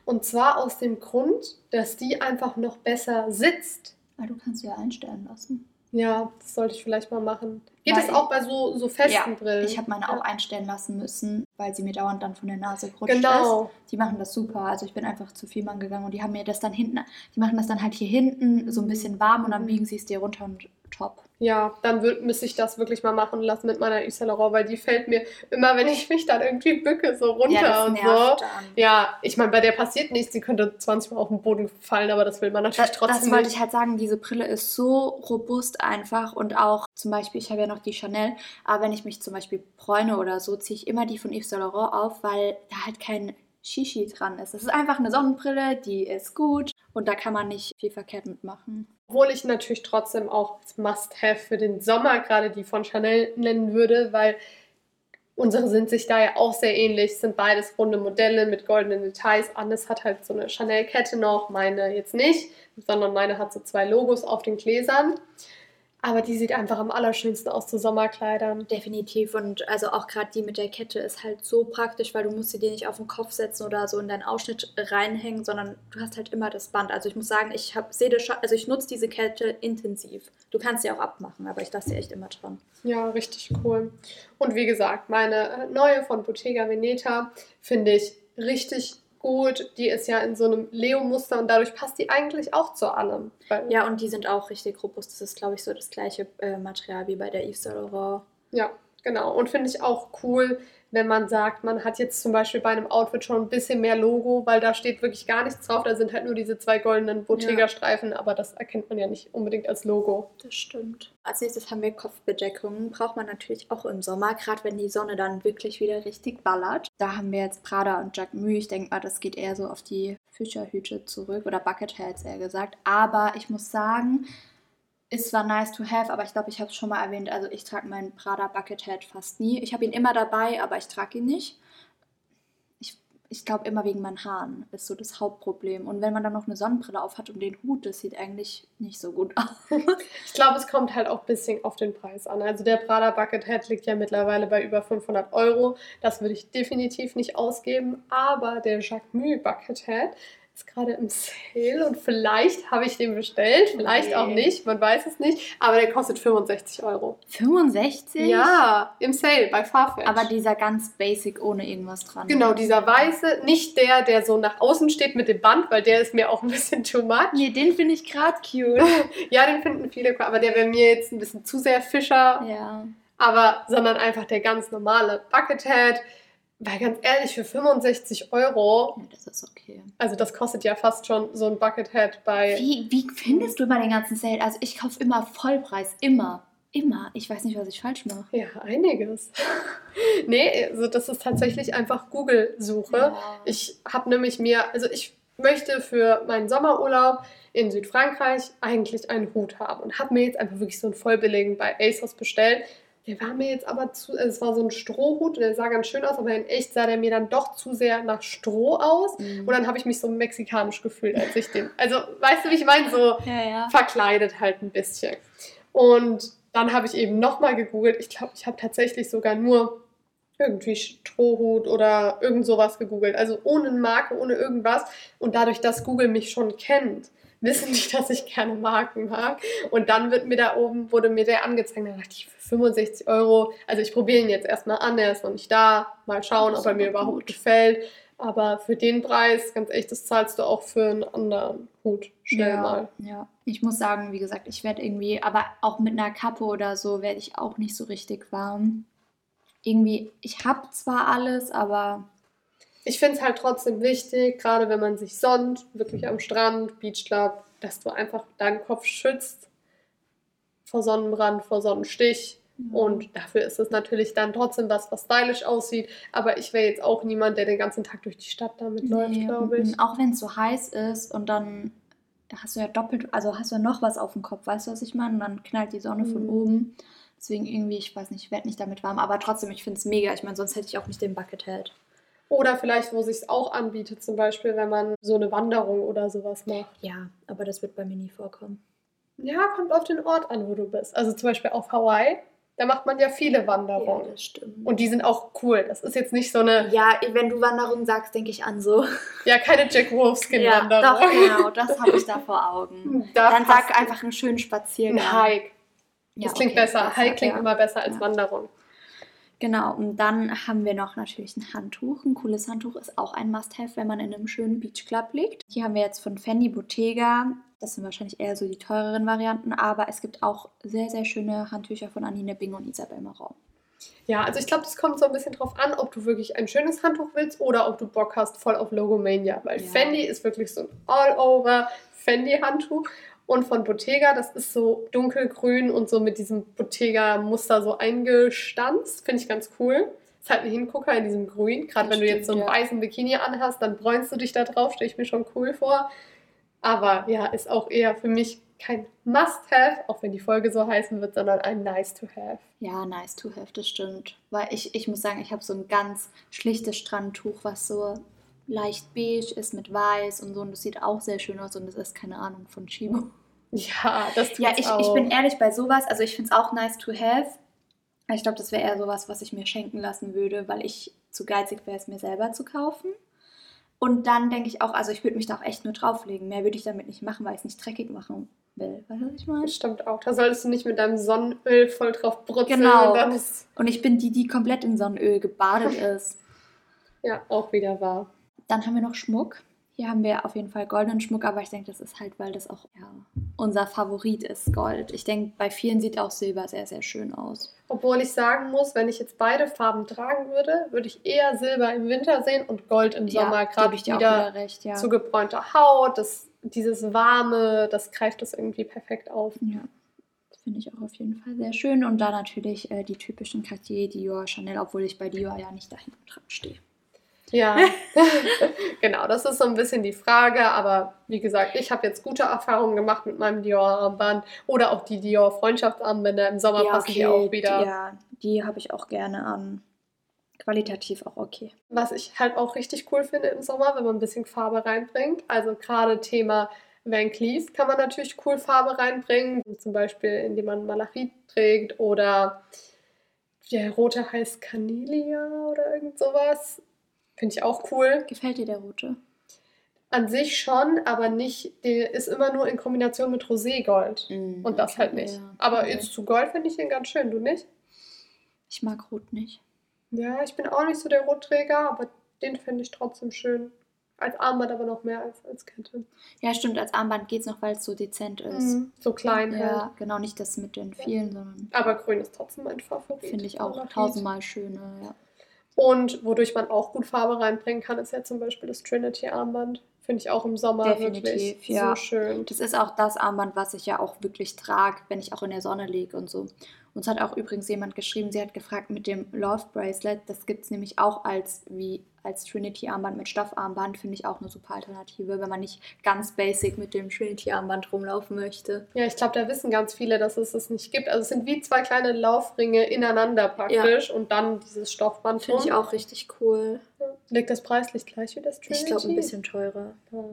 Speaker 2: Und zwar aus dem Grund, dass die einfach noch besser sitzt.
Speaker 3: Ah, du kannst sie ja einstellen lassen.
Speaker 2: Ja, das sollte ich vielleicht mal machen. Geht
Speaker 3: Weil
Speaker 2: das auch bei so, so festen
Speaker 3: ja,
Speaker 2: Brillen?
Speaker 3: ich habe meine auch einstellen lassen müssen, weil sie mir dauernd dann von der Nase gerutscht
Speaker 2: Genau.
Speaker 3: ist. Die machen das super. Also ich bin einfach zu viel Mann gegangen und die haben mir das dann hinten, die machen das dann halt hier hinten so ein bisschen warm und dann
Speaker 2: Mhm.
Speaker 3: biegen sie es dir runter und top.
Speaker 2: Ja, dann würd, müsste ich das wirklich mal machen lassen mit meiner Yves Saint Laurent, weil die fällt mir immer, wenn ich mich dann irgendwie bücke, so runter
Speaker 3: ja,
Speaker 2: und so.
Speaker 3: dann.
Speaker 2: Ja, ich meine, bei der passiert nichts. Sie könnte 20 Mal auf den Boden fallen, aber das will man natürlich
Speaker 3: Das,
Speaker 2: trotzdem
Speaker 3: das wollte ich halt sagen, diese Brille ist so robust einfach und auch zum Beispiel, ich habe ja noch die Chanel, aber wenn ich mich zum Beispiel bräune oder so, ziehe ich immer die von Yves Saint Laurent auf, weil da halt kein Shishi dran ist. Es ist einfach eine Sonnenbrille, die ist gut und da kann man nicht viel verkehrt mitmachen.
Speaker 2: Obwohl ich natürlich trotzdem auch als Must-Have für den Sommer gerade die von Chanel nennen würde, weil unsere sind sich da ja auch sehr ähnlich. Sind beides runde Modelle mit goldenen Details. Annes hat halt so eine Chanel-Kette noch, meine jetzt nicht, sondern meine hat so zwei Logos auf den Gläsern. Aber die sieht einfach am allerschönsten aus zu Sommerkleidern.
Speaker 3: Definitiv und also auch gerade die mit der Kette ist halt so praktisch, weil du musst sie dir nicht auf den Kopf setzen oder so in deinen Ausschnitt reinhängen, sondern du hast halt immer das Band. Also ich muss sagen, ich habe sehe also ich nutze diese Kette intensiv. Du kannst sie auch abmachen, aber ich lasse sie echt immer dran.
Speaker 2: Ja, richtig cool. Und wie gesagt, meine neue von Bottega Veneta finde ich richtig gut. Die ist ja in so einem Leo-Muster und dadurch passt die eigentlich auch zu allem.
Speaker 3: Ja, und die sind auch richtig robust. Das ist, glaube ich, so das gleiche äh, Material wie bei der Yves Saint Laurent.
Speaker 2: ja, genau. Und finde ich auch cool, wenn man sagt, man hat jetzt zum Beispiel bei einem Outfit schon ein bisschen mehr Logo, weil da steht wirklich gar nichts drauf. Da sind halt nur diese zwei goldenen Bottega-Streifen, aber das erkennt man ja nicht unbedingt als Logo.
Speaker 3: Das stimmt. Als nächstes haben wir Kopfbedeckungen. Braucht man natürlich auch im Sommer, gerade wenn die Sonne dann wirklich wieder richtig ballert. Da haben wir jetzt Prada und Jacquemus. Ich denke mal, das geht eher so auf die Fischerhüte zurück oder Bucket Hats eher gesagt. Aber ich muss sagen, ist zwar nice to have, aber ich glaube, ich habe es schon mal erwähnt. Also ich trage meinen Prada Bucket Hat fast nie. Ich habe ihn immer dabei, aber ich trage ihn nicht. Ich, ich glaube, immer wegen meinen Haaren ist so das Hauptproblem. Und wenn man dann noch eine Sonnenbrille auf hat und den Hut, das sieht eigentlich nicht so gut aus.
Speaker 2: Ich glaube, es kommt halt auch ein bisschen auf den Preis an. Also der Prada Bucket Hat liegt ja mittlerweile bei über 500 Euro. Das würde ich definitiv nicht ausgeben. Aber der Jacquemus Bucket Hat ist gerade im Sale und vielleicht habe ich den bestellt, vielleicht
Speaker 3: Nee.
Speaker 2: auch nicht, man weiß es nicht. Aber der kostet 65 Euro.
Speaker 3: 65?
Speaker 2: Ja, im Sale bei Farfetch.
Speaker 3: Aber dieser ganz basic ohne irgendwas dran.
Speaker 2: Genau, dieser weiße, nicht der, der so nach außen steht mit dem Band, weil der ist mir auch ein bisschen too much.
Speaker 3: Nee, den finde ich gerade cute.
Speaker 2: Ja, den finden viele cool, aber der wäre mir jetzt ein bisschen zu sehr Fischer.
Speaker 3: ja.
Speaker 2: aber sondern einfach der ganz normale Bucket Hat. Weil ganz ehrlich, für 65 Euro,
Speaker 3: ja, das ist okay.
Speaker 2: also das kostet ja fast schon so ein Bucket Hat bei.
Speaker 3: Wie, wie findest du immer den ganzen Sale? Also ich kaufe immer Vollpreis. Immer. Immer. Ich weiß nicht, was ich falsch mache.
Speaker 2: Ja, einiges. nee, also das ist tatsächlich einfach Google-Suche. Ich habe nämlich mir, also ich möchte für meinen Sommerurlaub in Südfrankreich eigentlich einen Hut haben und habe mir jetzt einfach wirklich so einen vollbilligen bei ASOS bestellt. Der war mir jetzt aber zu, es war so ein Strohhut und der sah ganz schön aus, aber in echt sah der mir dann doch zu sehr nach Stroh aus.
Speaker 3: Mhm.
Speaker 2: Und dann habe ich mich so mexikanisch gefühlt, als ich den. Also, weißt du, wie ich meine? So
Speaker 3: Ja, ja.
Speaker 2: verkleidet halt ein bisschen. Und dann habe ich eben nochmal gegoogelt. Ich glaube, ich habe tatsächlich sogar nur irgendwie Strohhut oder irgend sowas gegoogelt. Also ohne Marke, ohne irgendwas. Und dadurch, dass Google mich schon kennt, wissen die, dass ich gerne Marken mag. Und dann wird mir da oben, wurde mir der angezeigt. Da dachte ich, für 65 Euro, also ich probiere ihn jetzt erstmal an, er ist noch nicht da. Mal schauen, ob er mir überhaupt
Speaker 3: gut.
Speaker 2: gefällt. Aber für den Preis, ganz echt, das zahlst du auch für einen anderen Hut. Schnell
Speaker 3: ja,
Speaker 2: mal.
Speaker 3: Ja, ich muss sagen, wie gesagt, ich werde irgendwie, aber auch mit einer Kappe oder so werde ich auch nicht so richtig warm. Irgendwie, ich habe zwar alles, aber
Speaker 2: Ich finde es halt trotzdem wichtig, gerade wenn man sich sonnt, wirklich am Strand, Beachclub, dass du einfach deinen Kopf schützt vor Sonnenbrand, vor Sonnenstich. Und dafür ist es natürlich dann trotzdem was, was stylisch aussieht. Aber ich wäre jetzt auch niemand, der den ganzen Tag durch die Stadt damit läuft,
Speaker 3: Nee,
Speaker 2: glaube ich.
Speaker 3: Auch wenn es so heiß ist und dann hast du ja doppelt, also hast du ja noch was auf dem Kopf, weißt du, was ich meine? Und dann knallt die Sonne von
Speaker 2: Mhm.
Speaker 3: oben. Deswegen irgendwie, ich weiß nicht, ich werde nicht damit warm. Aber trotzdem, ich finde es mega. Ich meine, sonst hätte ich auch nicht den Buckethead.
Speaker 2: Oder vielleicht, wo sich auch anbietet, zum Beispiel, wenn man so eine Wanderung oder sowas macht.
Speaker 3: Ja, aber das wird bei mir nie vorkommen.
Speaker 2: Ja, kommt auf den Ort an, wo du bist. Also zum Beispiel auf Hawaii, da macht man ja viele Wanderungen.
Speaker 3: das stimmt.
Speaker 2: Und die sind auch cool. Das ist jetzt nicht so eine,
Speaker 3: ja, wenn du Wanderung sagst, denke ich an so.
Speaker 2: ja, keine Jack
Speaker 3: Ja,
Speaker 2: Wolfskin-Wanderung.
Speaker 3: doch, genau, das habe ich da vor Augen.
Speaker 2: Da
Speaker 3: Dann sag einfach einen schönen Spaziergang.
Speaker 2: ein Hike.
Speaker 3: Ja,
Speaker 2: Das klingt
Speaker 3: okay,
Speaker 2: besser. Hike klingt
Speaker 3: ja.
Speaker 2: immer besser als
Speaker 3: Ja.
Speaker 2: Wanderung.
Speaker 3: Genau, und dann haben wir noch natürlich ein Handtuch. Ein cooles Handtuch ist auch ein Must-Have, wenn man in einem schönen Beachclub liegt. Hier haben wir jetzt von Fendi Bottega. Das sind wahrscheinlich eher so die teureren Varianten, aber es gibt auch sehr, sehr schöne Handtücher von Anine Bing und Isabel Marant.
Speaker 2: Ja, also ich glaube, das kommt so ein bisschen drauf an, ob du wirklich ein schönes Handtuch willst oder ob du Bock hast voll auf Logomania. Weil
Speaker 3: Ja.
Speaker 2: Fendi ist wirklich so ein All-Over Fendi-Handtuch. Und von Bottega, das ist so dunkelgrün und so mit diesem Bottega-Muster so eingestanzt. Finde ich ganz cool. Ist halt ein Hingucker in diesem Grün. Gerade wenn du jetzt so einen
Speaker 3: ja.
Speaker 2: weißen Bikini anhast, dann bräunst du dich da drauf. Stelle ich mir schon cool vor. Aber ja, ist auch eher für mich kein Must-Have, auch wenn die Folge so heißen wird, sondern ein Nice-to-Have.
Speaker 3: Ja, nice to have, das stimmt. Weil ich, ich muss sagen, ich habe so ein ganz schlichtes Strandtuch, was so leicht beige ist mit weiß und so. Und das sieht auch sehr schön aus und das ist keine Ahnung von Chibo.
Speaker 2: Ja, das tut's
Speaker 3: Ja, ich,
Speaker 2: auch.
Speaker 3: ich bin ehrlich bei sowas, also ich finde es auch nice to have. Ich glaube, das wäre eher sowas, was ich mir schenken lassen würde, weil ich zu geizig wäre, es mir selber zu kaufen. Und dann denke ich auch, also ich würde mich da auch echt nur drauflegen. Mehr würde ich damit nicht machen, weil ich es nicht dreckig machen will. Weißt du, was ich meine?
Speaker 2: Das stimmt auch. Da solltest du nicht mit deinem Sonnenöl voll drauf brutzeln.
Speaker 3: Genau.
Speaker 2: Und
Speaker 3: Und ich bin die, die komplett in Sonnenöl gebadet ist.
Speaker 2: ja auch wieder wahr.
Speaker 3: Dann haben wir noch Schmuck. Hier haben wir auf jeden Fall goldenen Schmuck, aber ich denke, das ist halt, weil das auch ja, unser Favorit ist, Gold. Ich denke, bei vielen sieht auch Silber sehr, sehr schön aus.
Speaker 2: Obwohl ich sagen muss, wenn ich jetzt beide Farben tragen würde, würde ich eher Silber im Winter sehen und Gold im Sommer.
Speaker 3: ja,
Speaker 2: Gerade
Speaker 3: gebe ich dir auch
Speaker 2: wieder
Speaker 3: wieder recht, ja.
Speaker 2: zu gebräunter Haut, das, dieses Warme, das greift das irgendwie perfekt auf.
Speaker 3: Ja, das finde ich auch auf jeden Fall sehr schön. Und da natürlich äh, die typischen Cartier, Dior, Chanel, obwohl ich bei Dior ja nicht dahin dran stehe.
Speaker 2: Ja, genau, das ist so ein bisschen die Frage. Aber wie gesagt, ich habe jetzt gute Erfahrungen gemacht mit meinem Dior-Armband oder auch die Dior-Freundschaftsarmbänder. Im Sommer passen die auch wieder.
Speaker 3: Ja, die habe ich auch gerne an. Qualitativ auch okay.
Speaker 2: Was ich halt auch richtig cool finde im Sommer, wenn man ein bisschen Farbe reinbringt. Also gerade Thema Van Cleef kann man natürlich cool Farbe reinbringen. Zum Beispiel, indem man Malachit trägt oder der rote heißt Canelia oder irgend sowas. Finde ich auch cool.
Speaker 3: Gefällt dir der rote?
Speaker 2: An sich schon, aber nicht, der ist immer nur in Kombination mit Roségold.
Speaker 3: Mm,
Speaker 2: Und das
Speaker 3: okay,
Speaker 2: halt nicht.
Speaker 3: ja.
Speaker 2: Aber
Speaker 3: Okay.
Speaker 2: jetzt zu Gold finde ich den ganz schön, du nicht?
Speaker 3: Ich mag rot nicht.
Speaker 2: Ja, ich bin auch nicht so der Rotträger, aber den finde ich trotzdem schön. Als Armband aber noch mehr als als Kette.
Speaker 3: Ja, stimmt, als Armband geht es noch, weil es so dezent ist.
Speaker 2: Mhm. So klein halt.
Speaker 3: Ja, genau, nicht das mit den vielen, sondern
Speaker 2: Aber grün ist trotzdem mein Favorit.
Speaker 3: finde ich auch tausendmal schöner. Ja.
Speaker 2: Und wodurch man auch gut Farbe reinbringen kann, ist ja zum Beispiel das Trinity-Armband. Finde ich auch im Sommer wirklich
Speaker 3: Definitiv, ja.
Speaker 2: so schön.
Speaker 3: Das ist auch das Armband, was ich ja auch wirklich trage, wenn ich auch in der Sonne liege und so. Uns hat auch übrigens jemand geschrieben, sie hat gefragt mit dem Love Bracelet, das gibt es nämlich auch als, wie, als Trinity-Armband mit Stoffarmband, finde ich auch eine super Alternative, wenn man nicht ganz basic mit dem Trinity-Armband rumlaufen möchte.
Speaker 2: Ja, ich glaube, da wissen ganz viele, dass es das nicht gibt. Also es sind wie zwei kleine Laufringe ineinander praktisch und dann dieses Stoffband.
Speaker 3: Finde ich auch richtig cool.
Speaker 2: Liegt das preislich gleich wie das Trinity?
Speaker 3: Ich glaube, ein bisschen teurer.
Speaker 2: Ja.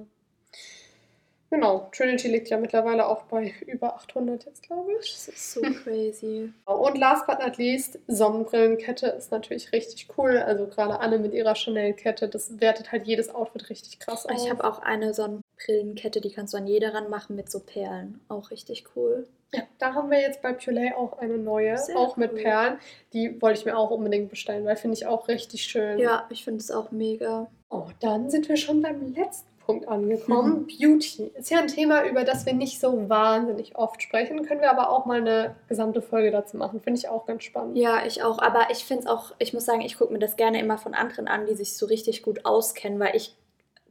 Speaker 2: Genau, Trinity liegt ja mittlerweile auch bei über 800 jetzt, glaube ich.
Speaker 3: Das ist so crazy.
Speaker 2: Und last but not least, Sonnenbrillenkette ist natürlich richtig cool. Also gerade Anne mit ihrer Chanel-Kette, das wertet halt jedes Outfit richtig krass auf.
Speaker 3: Ich habe auch eine Sonnenbrillenkette, die kannst du an jeder ranmachen mit so Perlen. Auch richtig cool.
Speaker 2: ja, da haben wir jetzt bei Purelay auch eine neue,
Speaker 3: Sehr
Speaker 2: auch mit
Speaker 3: cool.
Speaker 2: Perlen. Die wollte ich mir auch unbedingt bestellen, weil finde ich auch richtig schön.
Speaker 3: Ja, ich finde es auch mega.
Speaker 2: Oh, dann sind wir schon beim letzten Punkt angekommen. Beauty ist ja ein Thema, über das wir nicht so wahnsinnig oft sprechen. Können wir aber auch mal eine gesamte Folge dazu machen. Finde ich auch ganz spannend.
Speaker 3: Ja, ich auch. Aber ich finde es auch, ich muss sagen, ich gucke mir das gerne immer von anderen an, die sich so richtig gut auskennen, weil ich,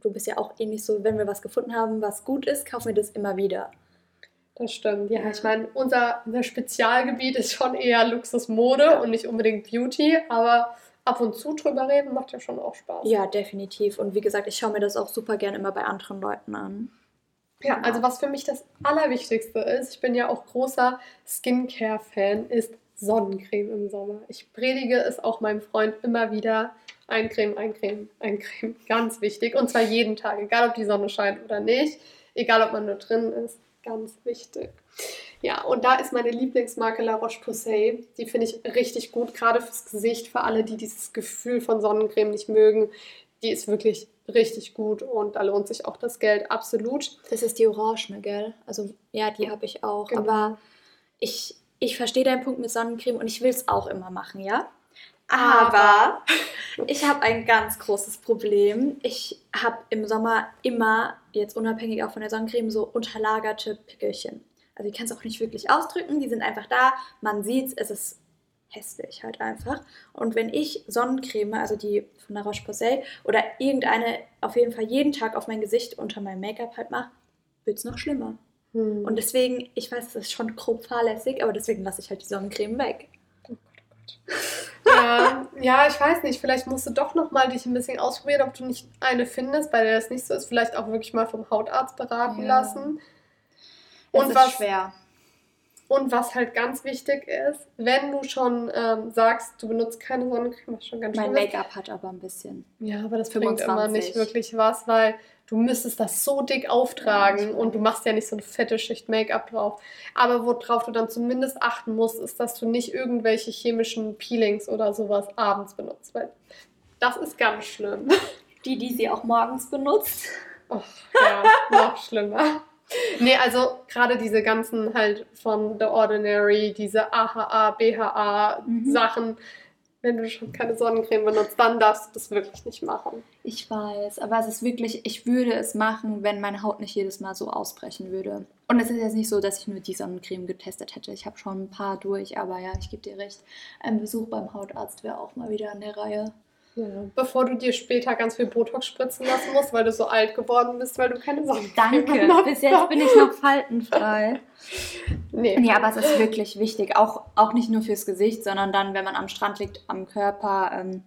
Speaker 3: du bist ja auch ähnlich so, wenn wir was gefunden haben, was gut ist, kaufen wir das immer wieder.
Speaker 2: Das stimmt. Ja,
Speaker 3: Ja.
Speaker 2: ich meine, unser, unser Spezialgebiet ist schon eher Luxusmode und nicht unbedingt Beauty, aber ab und zu drüber reden macht ja schon auch Spaß.
Speaker 3: Ja, definitiv. Und wie gesagt, ich schaue mir das auch super gerne immer bei anderen Leuten an.
Speaker 2: Ja, also was für mich das Allerwichtigste ist, ich bin ja auch großer Skincare-Fan, ist Sonnencreme im Sommer. Ich predige es auch meinem Freund immer wieder. Eincremen, eincremen, eincremen. Ganz wichtig. Und zwar jeden Tag, egal ob die Sonne scheint oder nicht, egal ob man nur drin ist. Ganz wichtig. Ja, und da ist meine Lieblingsmarke La Roche-Posay. Die finde ich richtig gut, gerade fürs Gesicht, für alle, die dieses Gefühl von Sonnencreme nicht mögen. Die ist wirklich richtig gut und da lohnt sich auch das Geld absolut.
Speaker 3: Das ist die Orangene, gell? Also, ja, die habe ich auch.
Speaker 2: Genau.
Speaker 3: Aber ich, ich verstehe deinen Punkt mit Sonnencreme und ich will es auch immer machen, ja?
Speaker 2: Aber-
Speaker 3: Aber ich habe ein ganz großes Problem. Ich habe im Sommer immer, jetzt unabhängig auch von der Sonnencreme, so unterlagerte Pickelchen. Also die kannst du auch nicht wirklich ausdrücken, die sind einfach da, man sieht es ist hässlich halt einfach. Und wenn ich Sonnencreme, also die von der Roche-Posay oder irgendeine auf jeden Fall jeden Tag auf mein Gesicht unter meinem Make-up halt mache, wird es noch schlimmer.
Speaker 2: Hm.
Speaker 3: Und deswegen, ich weiß, es ist schon grob fahrlässig, aber deswegen lasse ich halt die Sonnencreme weg.
Speaker 2: ja, ja, ich weiß nicht. Vielleicht musst du doch noch mal dich ein bisschen ausprobieren, ob du nicht eine findest, bei der das nicht so ist. Vielleicht auch wirklich mal vom Hautarzt beraten
Speaker 3: Ja.
Speaker 2: lassen.
Speaker 3: Es
Speaker 2: Und was,
Speaker 3: schwer.
Speaker 2: und was halt ganz wichtig ist, wenn du schon ähm, sagst, du benutzt keine Sonnencreme, was schon ganz
Speaker 3: Mein. Make-up hat aber ein bisschen.
Speaker 2: Ja, aber das bringt immer
Speaker 3: 25.
Speaker 2: nicht wirklich was, weil du müsstest das so dick auftragen
Speaker 3: Ja,
Speaker 2: und du machst ja nicht so eine fette Schicht Make-up drauf. Aber worauf du dann zumindest achten musst, ist, dass du nicht irgendwelche chemischen Peelings oder sowas abends benutzt, weil das ist ganz schlimm.
Speaker 3: Die, die sie auch morgens benutzt.
Speaker 2: Och, ja, noch schlimmer. Nee, also gerade diese ganzen halt von The Ordinary, diese AHA, BHA
Speaker 3: Mhm.
Speaker 2: Sachen, wenn du schon keine Sonnencreme benutzt, dann darfst du das wirklich nicht machen.
Speaker 3: Ich weiß, aber es ist wirklich, ich würde es machen, wenn meine Haut nicht jedes Mal so ausbrechen würde. Und es ist jetzt nicht so, dass ich nur die Sonnencreme getestet hätte. Ich habe schon ein paar durch, aber ja, ich gebe dir recht. Ein Besuch beim Hautarzt wäre auch mal wieder an der Reihe.
Speaker 2: Ja. Bevor du dir später ganz viel Botox spritzen lassen musst, weil du so alt geworden bist, weil du keine Sonnencreme
Speaker 3: Danke, bis jetzt bin ich noch faltenfrei.
Speaker 2: Nee.
Speaker 3: Nee, aber es ist wirklich wichtig, auch, auch nicht nur fürs Gesicht, sondern dann, wenn man am Strand liegt, am Körper. Ähm,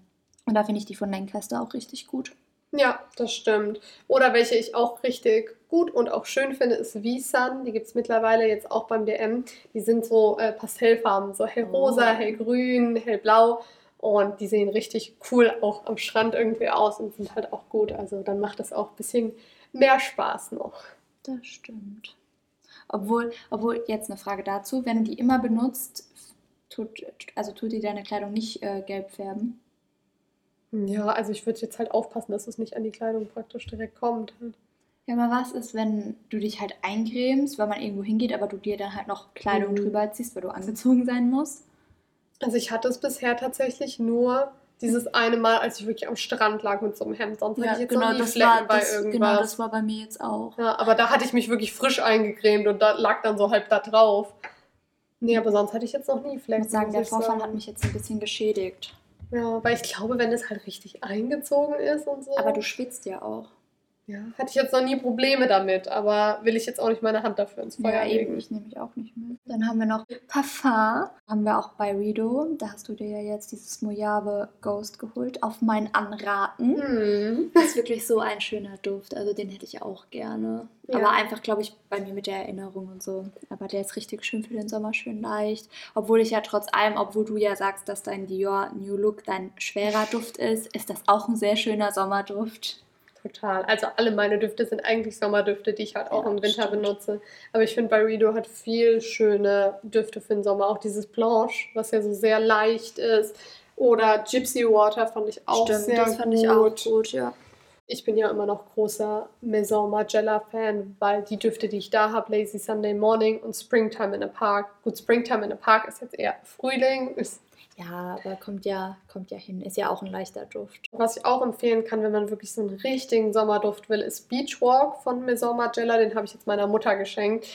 Speaker 3: und da finde ich die von Lancaster auch richtig gut.
Speaker 2: Ja, das stimmt. Oder welche ich auch richtig gut und auch schön finde, ist V-Sun. Die gibt es mittlerweile jetzt auch beim DM. Die sind so äh, Pastellfarben, so hellrosa,
Speaker 3: Oh.
Speaker 2: hellgrün, hellblau. Und die sehen richtig cool auch am Strand irgendwie aus und sind halt auch gut. Also dann macht das auch ein bisschen mehr Spaß noch.
Speaker 3: Das stimmt. Obwohl, obwohl, jetzt eine Frage dazu, wenn du die immer benutzt, tut, also tut dir deine Kleidung nicht äh, gelb färben?
Speaker 2: Ja, also ich würde jetzt halt aufpassen, dass es nicht an die Kleidung praktisch direkt kommt.
Speaker 3: Ja, aber was ist, wenn du dich halt eincremst, weil man irgendwo hingeht, aber du dir dann halt noch Kleidung
Speaker 2: Mhm.
Speaker 3: drüber ziehst, weil du angezogen sein musst?
Speaker 2: Also ich hatte es bisher tatsächlich nur dieses eine Mal, als ich wirklich am Strand lag mit so einem Hemd. Sonst hatte ich jetzt noch nie
Speaker 3: das
Speaker 2: Flecken
Speaker 3: war,
Speaker 2: bei
Speaker 3: das,
Speaker 2: irgendwas.
Speaker 3: genau, das war bei mir jetzt auch.
Speaker 2: Ja, aber da hatte ich mich wirklich frisch eingecremt und da lag dann so halb da drauf. Nee, aber sonst hatte ich jetzt noch nie
Speaker 3: Ich
Speaker 2: Flecken.
Speaker 3: muss sagen, der
Speaker 2: ich
Speaker 3: Vorfall hat mich jetzt ein bisschen geschädigt.
Speaker 2: Ja, weil ich glaube, wenn es halt richtig eingezogen ist und so.
Speaker 3: Aber du schwitzt ja auch.
Speaker 2: Ja, hatte ich jetzt noch nie Probleme damit, aber will ich jetzt auch nicht meine Hand dafür ins Feuer
Speaker 3: Ja,
Speaker 2: legen.
Speaker 3: eben, ich nehme mich auch nicht mehr. Dann haben wir noch Parfum. Haben wir auch bei Rido. Da hast du dir ja jetzt dieses Mojave Ghost geholt. Auf meinen Anraten.
Speaker 2: Hm.
Speaker 3: Das ist wirklich so ein schöner Duft. Also den hätte ich auch gerne.
Speaker 2: Ja.
Speaker 3: Aber einfach, glaube ich, bei mir mit der Erinnerung und so. Aber der ist richtig schön für den Sommer, schön leicht. Obwohl ich ja trotz allem, obwohl du ja sagst, dass dein Dior New Look dein schwerer Duft ist, ist das auch ein sehr schöner Sommerduft.
Speaker 2: Total. Also alle meine Düfte sind eigentlich Sommerdüfte, die ich halt auch
Speaker 3: Ja,
Speaker 2: im Winter
Speaker 3: stimmt.
Speaker 2: benutze. Aber ich finde, Byredo hat viel schöne Düfte für den Sommer. Auch dieses Blanche, was ja so sehr leicht ist. Oder Gypsy Water fand ich auch sehr
Speaker 3: das fand
Speaker 2: gut.
Speaker 3: ich auch gut, ja.
Speaker 2: Ich bin ja immer noch großer Maison Margiela Fan, weil die Düfte, die ich da habe, Lazy Sunday Morning und Springtime in a Park. Gut, Springtime in a Park ist jetzt eher Frühling, ist
Speaker 3: Ja, aber kommt ja, kommt ja hin. Ist ja auch ein leichter Duft.
Speaker 2: Was ich auch empfehlen kann, wenn man wirklich so einen richtigen Sommerduft will, ist Beach Walk von Maison Margiela. Den habe ich jetzt meiner Mutter geschenkt.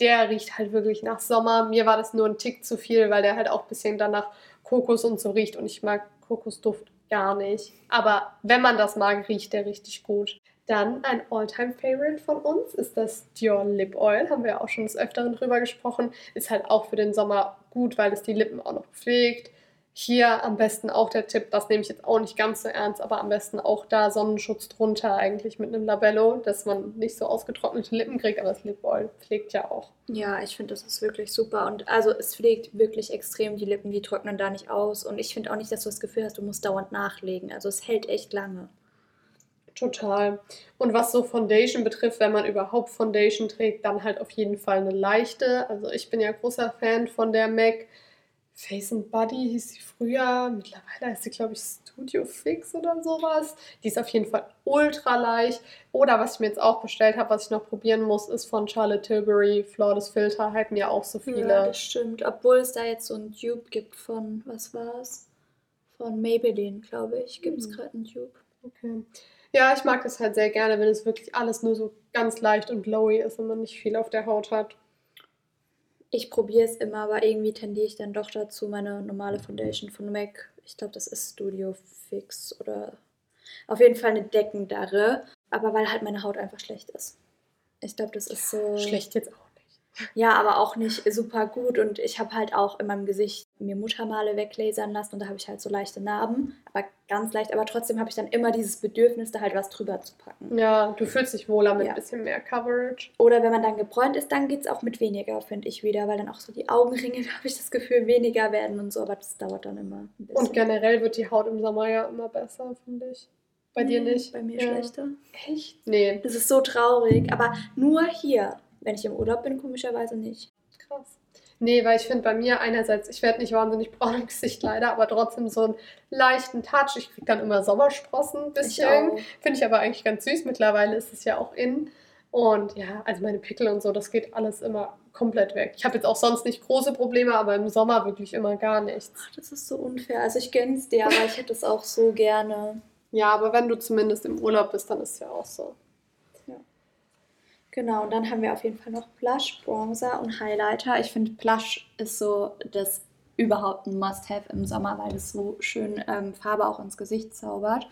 Speaker 2: Der riecht halt wirklich nach Sommer. Mir war das nur ein Tick zu viel, weil der halt auch ein bisschen dann nach Kokos und so riecht. Und ich mag Kokosduft gar nicht. Aber wenn man das mag, riecht der richtig gut. Dann ein All-Time-Favorite von uns ist das Dior Lip Oil. Haben wir auch schon des Öfteren drüber gesprochen. Ist halt auch für den Sommer gut, weil es die Lippen auch noch pflegt. Hier am besten auch der Tipp, das nehme ich jetzt auch nicht ganz so ernst, aber am besten auch da Sonnenschutz drunter, eigentlich mit einem Labello, dass man nicht so ausgetrocknete Lippen kriegt, aber das Lip Oil pflegt ja auch.
Speaker 3: Ja, ich finde, das ist wirklich super. Und also es pflegt wirklich extrem die Lippen, die trocknen da nicht aus. Und ich finde auch nicht, dass du das Gefühl hast, du musst dauernd nachlegen. Also es hält echt lange.
Speaker 2: Total. Und was so Foundation betrifft, wenn man überhaupt Foundation trägt, dann halt auf jeden Fall eine leichte. Also ich bin ja großer Fan von der MAC. Face and Body hieß sie früher. Mittlerweile heißt sie, glaube ich, Studio Fix oder sowas. Die ist auf jeden Fall ultra leicht. Oder was ich mir jetzt auch bestellt habe, was ich noch probieren muss, ist von Charlotte Tilbury Flawless Filter. Halten ja auch so viele.
Speaker 3: Ja, das stimmt. Obwohl es da jetzt so ein Dupe gibt von, was war's? Von Maybelline, glaube ich, gibt es
Speaker 2: Mhm.
Speaker 3: gerade einen Dupe.
Speaker 2: Okay. Ja, ich mag das halt sehr gerne, wenn es wirklich alles nur so ganz leicht und glowy ist und man nicht viel auf der Haut hat.
Speaker 3: Ich probiere es immer, aber irgendwie tendiere ich dann doch dazu, meine normale Foundation von MAC, ich glaube, das ist Studio Fix oder auf jeden Fall eine deckendere, aber weil halt meine Haut einfach schlecht ist. Ich glaube, das ist so.
Speaker 2: Schlecht jetzt auch.
Speaker 3: Ja, aber auch nicht super gut. Und ich habe halt auch in meinem Gesicht mir Muttermale weglasern lassen und da habe ich halt so leichte Narben, aber ganz leicht. Aber trotzdem habe ich dann immer dieses Bedürfnis, da halt was drüber zu packen.
Speaker 2: Ja, du fühlst dich wohler mit
Speaker 3: Ja.
Speaker 2: ein bisschen mehr Coverage.
Speaker 3: Oder wenn man dann gebräunt ist, dann geht es auch mit weniger, finde ich wieder, weil dann auch so die Augenringe, da habe ich das Gefühl, weniger werden und so. Aber das dauert dann immer ein bisschen.
Speaker 2: Und generell wird die Haut im Sommer ja immer besser, finde ich. Bei dir nicht?
Speaker 3: Bei mir
Speaker 2: ja.
Speaker 3: schlechter.
Speaker 2: Echt? Nee,
Speaker 3: Das ist so traurig. Aber nur hier. Wenn ich im Urlaub bin, komischerweise nicht.
Speaker 2: krass. Nee, weil ich finde bei mir einerseits, ich werde nicht wahnsinnig braun im Gesicht leider, aber trotzdem so einen leichten Touch. Ich kriege dann immer Sommersprossen ein bisschen. Finde ich aber eigentlich ganz süß. Mittlerweile ist es ja auch in. Und ja, also meine Pickel und so, das geht alles immer komplett weg. Ich habe jetzt auch sonst nicht große Probleme, aber im Sommer wirklich immer gar nichts.
Speaker 3: Ach, das ist so unfair. Also ich gönn's dir, aber ich hätte es auch so gerne.
Speaker 2: Ja, aber wenn du zumindest im Urlaub bist, dann ist es ja auch so.
Speaker 3: Genau, und dann haben wir auf jeden Fall noch Blush, Bronzer und Highlighter. Ich finde, Blush ist so das überhaupt ein Must-Have im Sommer, weil es so schön ähm, Farbe auch ins Gesicht zaubert.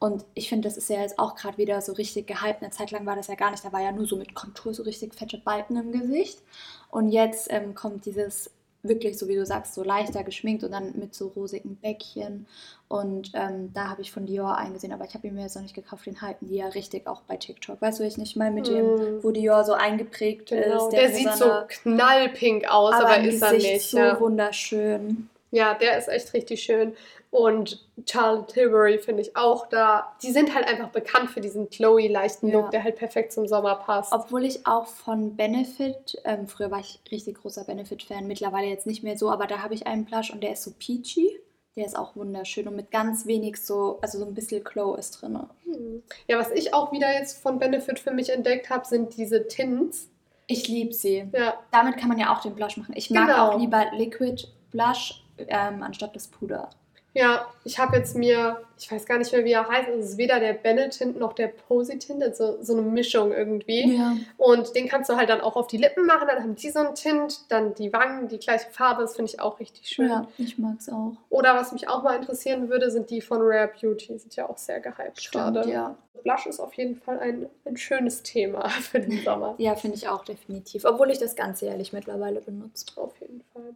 Speaker 3: Und ich finde, das ist ja jetzt auch gerade wieder so richtig gehypt. Eine Zeit lang war das ja gar nicht. Da war ja nur so mit Kontur so richtig fette Balken im Gesicht. Und jetzt ähm, kommt dieses wirklich, so wie du sagst, so leichter geschminkt und dann mit so rosigen Bäckchen. Und ähm, da habe ich von Dior eingesehen, aber ich habe ihn mir jetzt noch nicht gekauft. Den halten die ja richtig auch bei TikTok. Weißt du, ich nicht mal mit dem,
Speaker 2: Mm.
Speaker 3: wo Dior so eingeprägt
Speaker 2: Genau.
Speaker 3: ist.
Speaker 2: Der, sieht so knallpink aus, aber,
Speaker 3: im
Speaker 2: ist er nicht.
Speaker 3: so
Speaker 2: ja.
Speaker 3: wunderschön.
Speaker 2: Ja, der ist echt richtig schön. Und Charlotte Tilbury finde ich auch da. Die sind halt einfach bekannt für diesen glowy, leichten
Speaker 3: Ja.
Speaker 2: Look, der halt perfekt zum Sommer passt.
Speaker 3: Obwohl ich auch von Benefit, ähm, früher war ich richtig großer Benefit-Fan, mittlerweile jetzt nicht mehr so, aber da habe ich einen Blush und der ist so peachy. Der ist auch wunderschön und mit ganz wenig so, also so ein bisschen Glow ist drin.
Speaker 2: Hm. Ja, was ich auch wieder jetzt von Benefit für mich entdeckt habe, sind diese Tints.
Speaker 3: Ich liebe sie.
Speaker 2: Ja,
Speaker 3: Damit kann man ja auch den Blush machen. Ich mag
Speaker 2: Genau.
Speaker 3: auch lieber Liquid Blush ähm, anstatt das Puder.
Speaker 2: Ja, ich habe jetzt mir, ich weiß gar nicht mehr, wie er heißt, es ist weder der Bennett-Tint noch der Positint, also so eine Mischung irgendwie.
Speaker 3: Ja.
Speaker 2: Und den kannst du halt dann auch auf die Lippen machen, dann haben die so einen Tint, dann die Wangen, die gleiche Farbe, das finde ich auch richtig schön.
Speaker 3: Ja, ich mag's auch.
Speaker 2: Oder was mich auch mal interessieren würde, sind die von Rare Beauty, sind ja auch sehr gehypt
Speaker 3: Stimmt,
Speaker 2: gerade.
Speaker 3: ja.
Speaker 2: Blush ist auf jeden Fall ein, ein schönes Thema für den Sommer.
Speaker 3: Ja, finde ich auch definitiv. Obwohl ich das ganz jährlich mittlerweile benutze.
Speaker 2: Auf jeden Fall.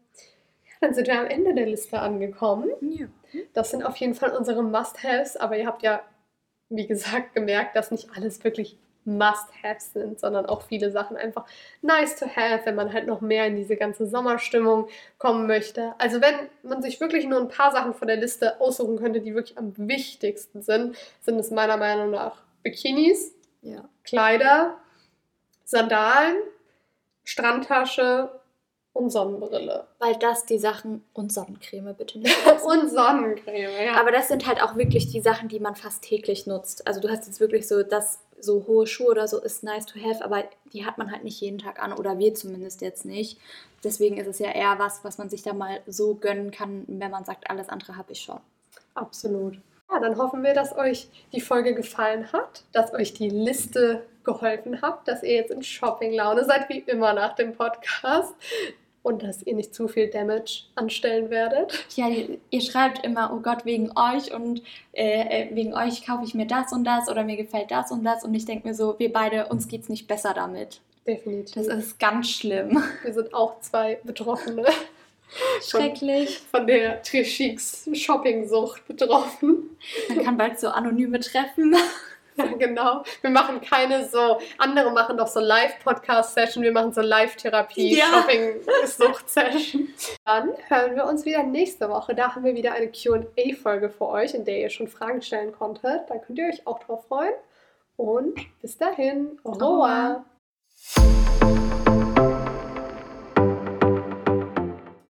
Speaker 2: Dann sind wir am Ende der Liste angekommen.
Speaker 3: Ja.
Speaker 2: Das sind auf jeden Fall unsere Must-Haves, aber ihr habt ja, wie gesagt, gemerkt, dass nicht alles wirklich Must-Haves sind, sondern auch viele Sachen einfach nice to have, wenn man halt noch mehr in diese ganze Sommerstimmung kommen möchte. Also wenn man sich wirklich nur ein paar Sachen von der Liste aussuchen könnte, die wirklich am wichtigsten sind, sind es meiner Meinung nach Bikinis,
Speaker 3: Ja.
Speaker 2: Kleider, Sandalen, Strandtasche und Sonnenbrille.
Speaker 3: Weil das die Sachen und Sonnencreme bitte nicht.
Speaker 2: Und Sonnencreme, ja.
Speaker 3: Aber das sind halt auch wirklich die Sachen, die man fast täglich nutzt. Also du hast jetzt wirklich so, das so hohe Schuhe oder so ist nice to have, aber die hat man halt nicht jeden Tag an oder wir zumindest jetzt nicht. Deswegen ist es ja eher was, was man sich da mal so gönnen kann, wenn man sagt, alles andere habe ich schon.
Speaker 2: Absolut. Ja, dann hoffen wir, dass euch die Folge gefallen hat, dass euch die Liste geholfen hat, dass ihr jetzt in Shopping-Laune seid, wie immer nach dem Podcast. Und dass ihr nicht zu viel Damage anstellen werdet.
Speaker 3: Ja, ihr, schreibt immer, oh Gott, wegen euch und äh, äh, wegen euch kaufe ich mir das und das oder mir gefällt das und das und ich denke mir so, wir beide, uns geht's nicht besser damit.
Speaker 2: Definitiv.
Speaker 3: Das ist ganz schlimm.
Speaker 2: wir sind auch zwei Betroffene.
Speaker 3: Schrecklich.
Speaker 2: Von der Trichiks Shopping-Sucht betroffen.
Speaker 3: Man kann bald so anonyme Treffen.
Speaker 2: Ja, genau. Wir machen keine so, andere machen doch so Live-Podcast-Session, wir machen so Live-Therapie,
Speaker 3: Ja.
Speaker 2: Shopping-Sucht-Session. Dann hören wir uns wieder nächste Woche. Da haben wir wieder eine QA-Folge für euch, in der ihr schon Fragen stellen konntet. Da könnt ihr euch auch drauf freuen. Und bis dahin, au revoir.
Speaker 3: revoir.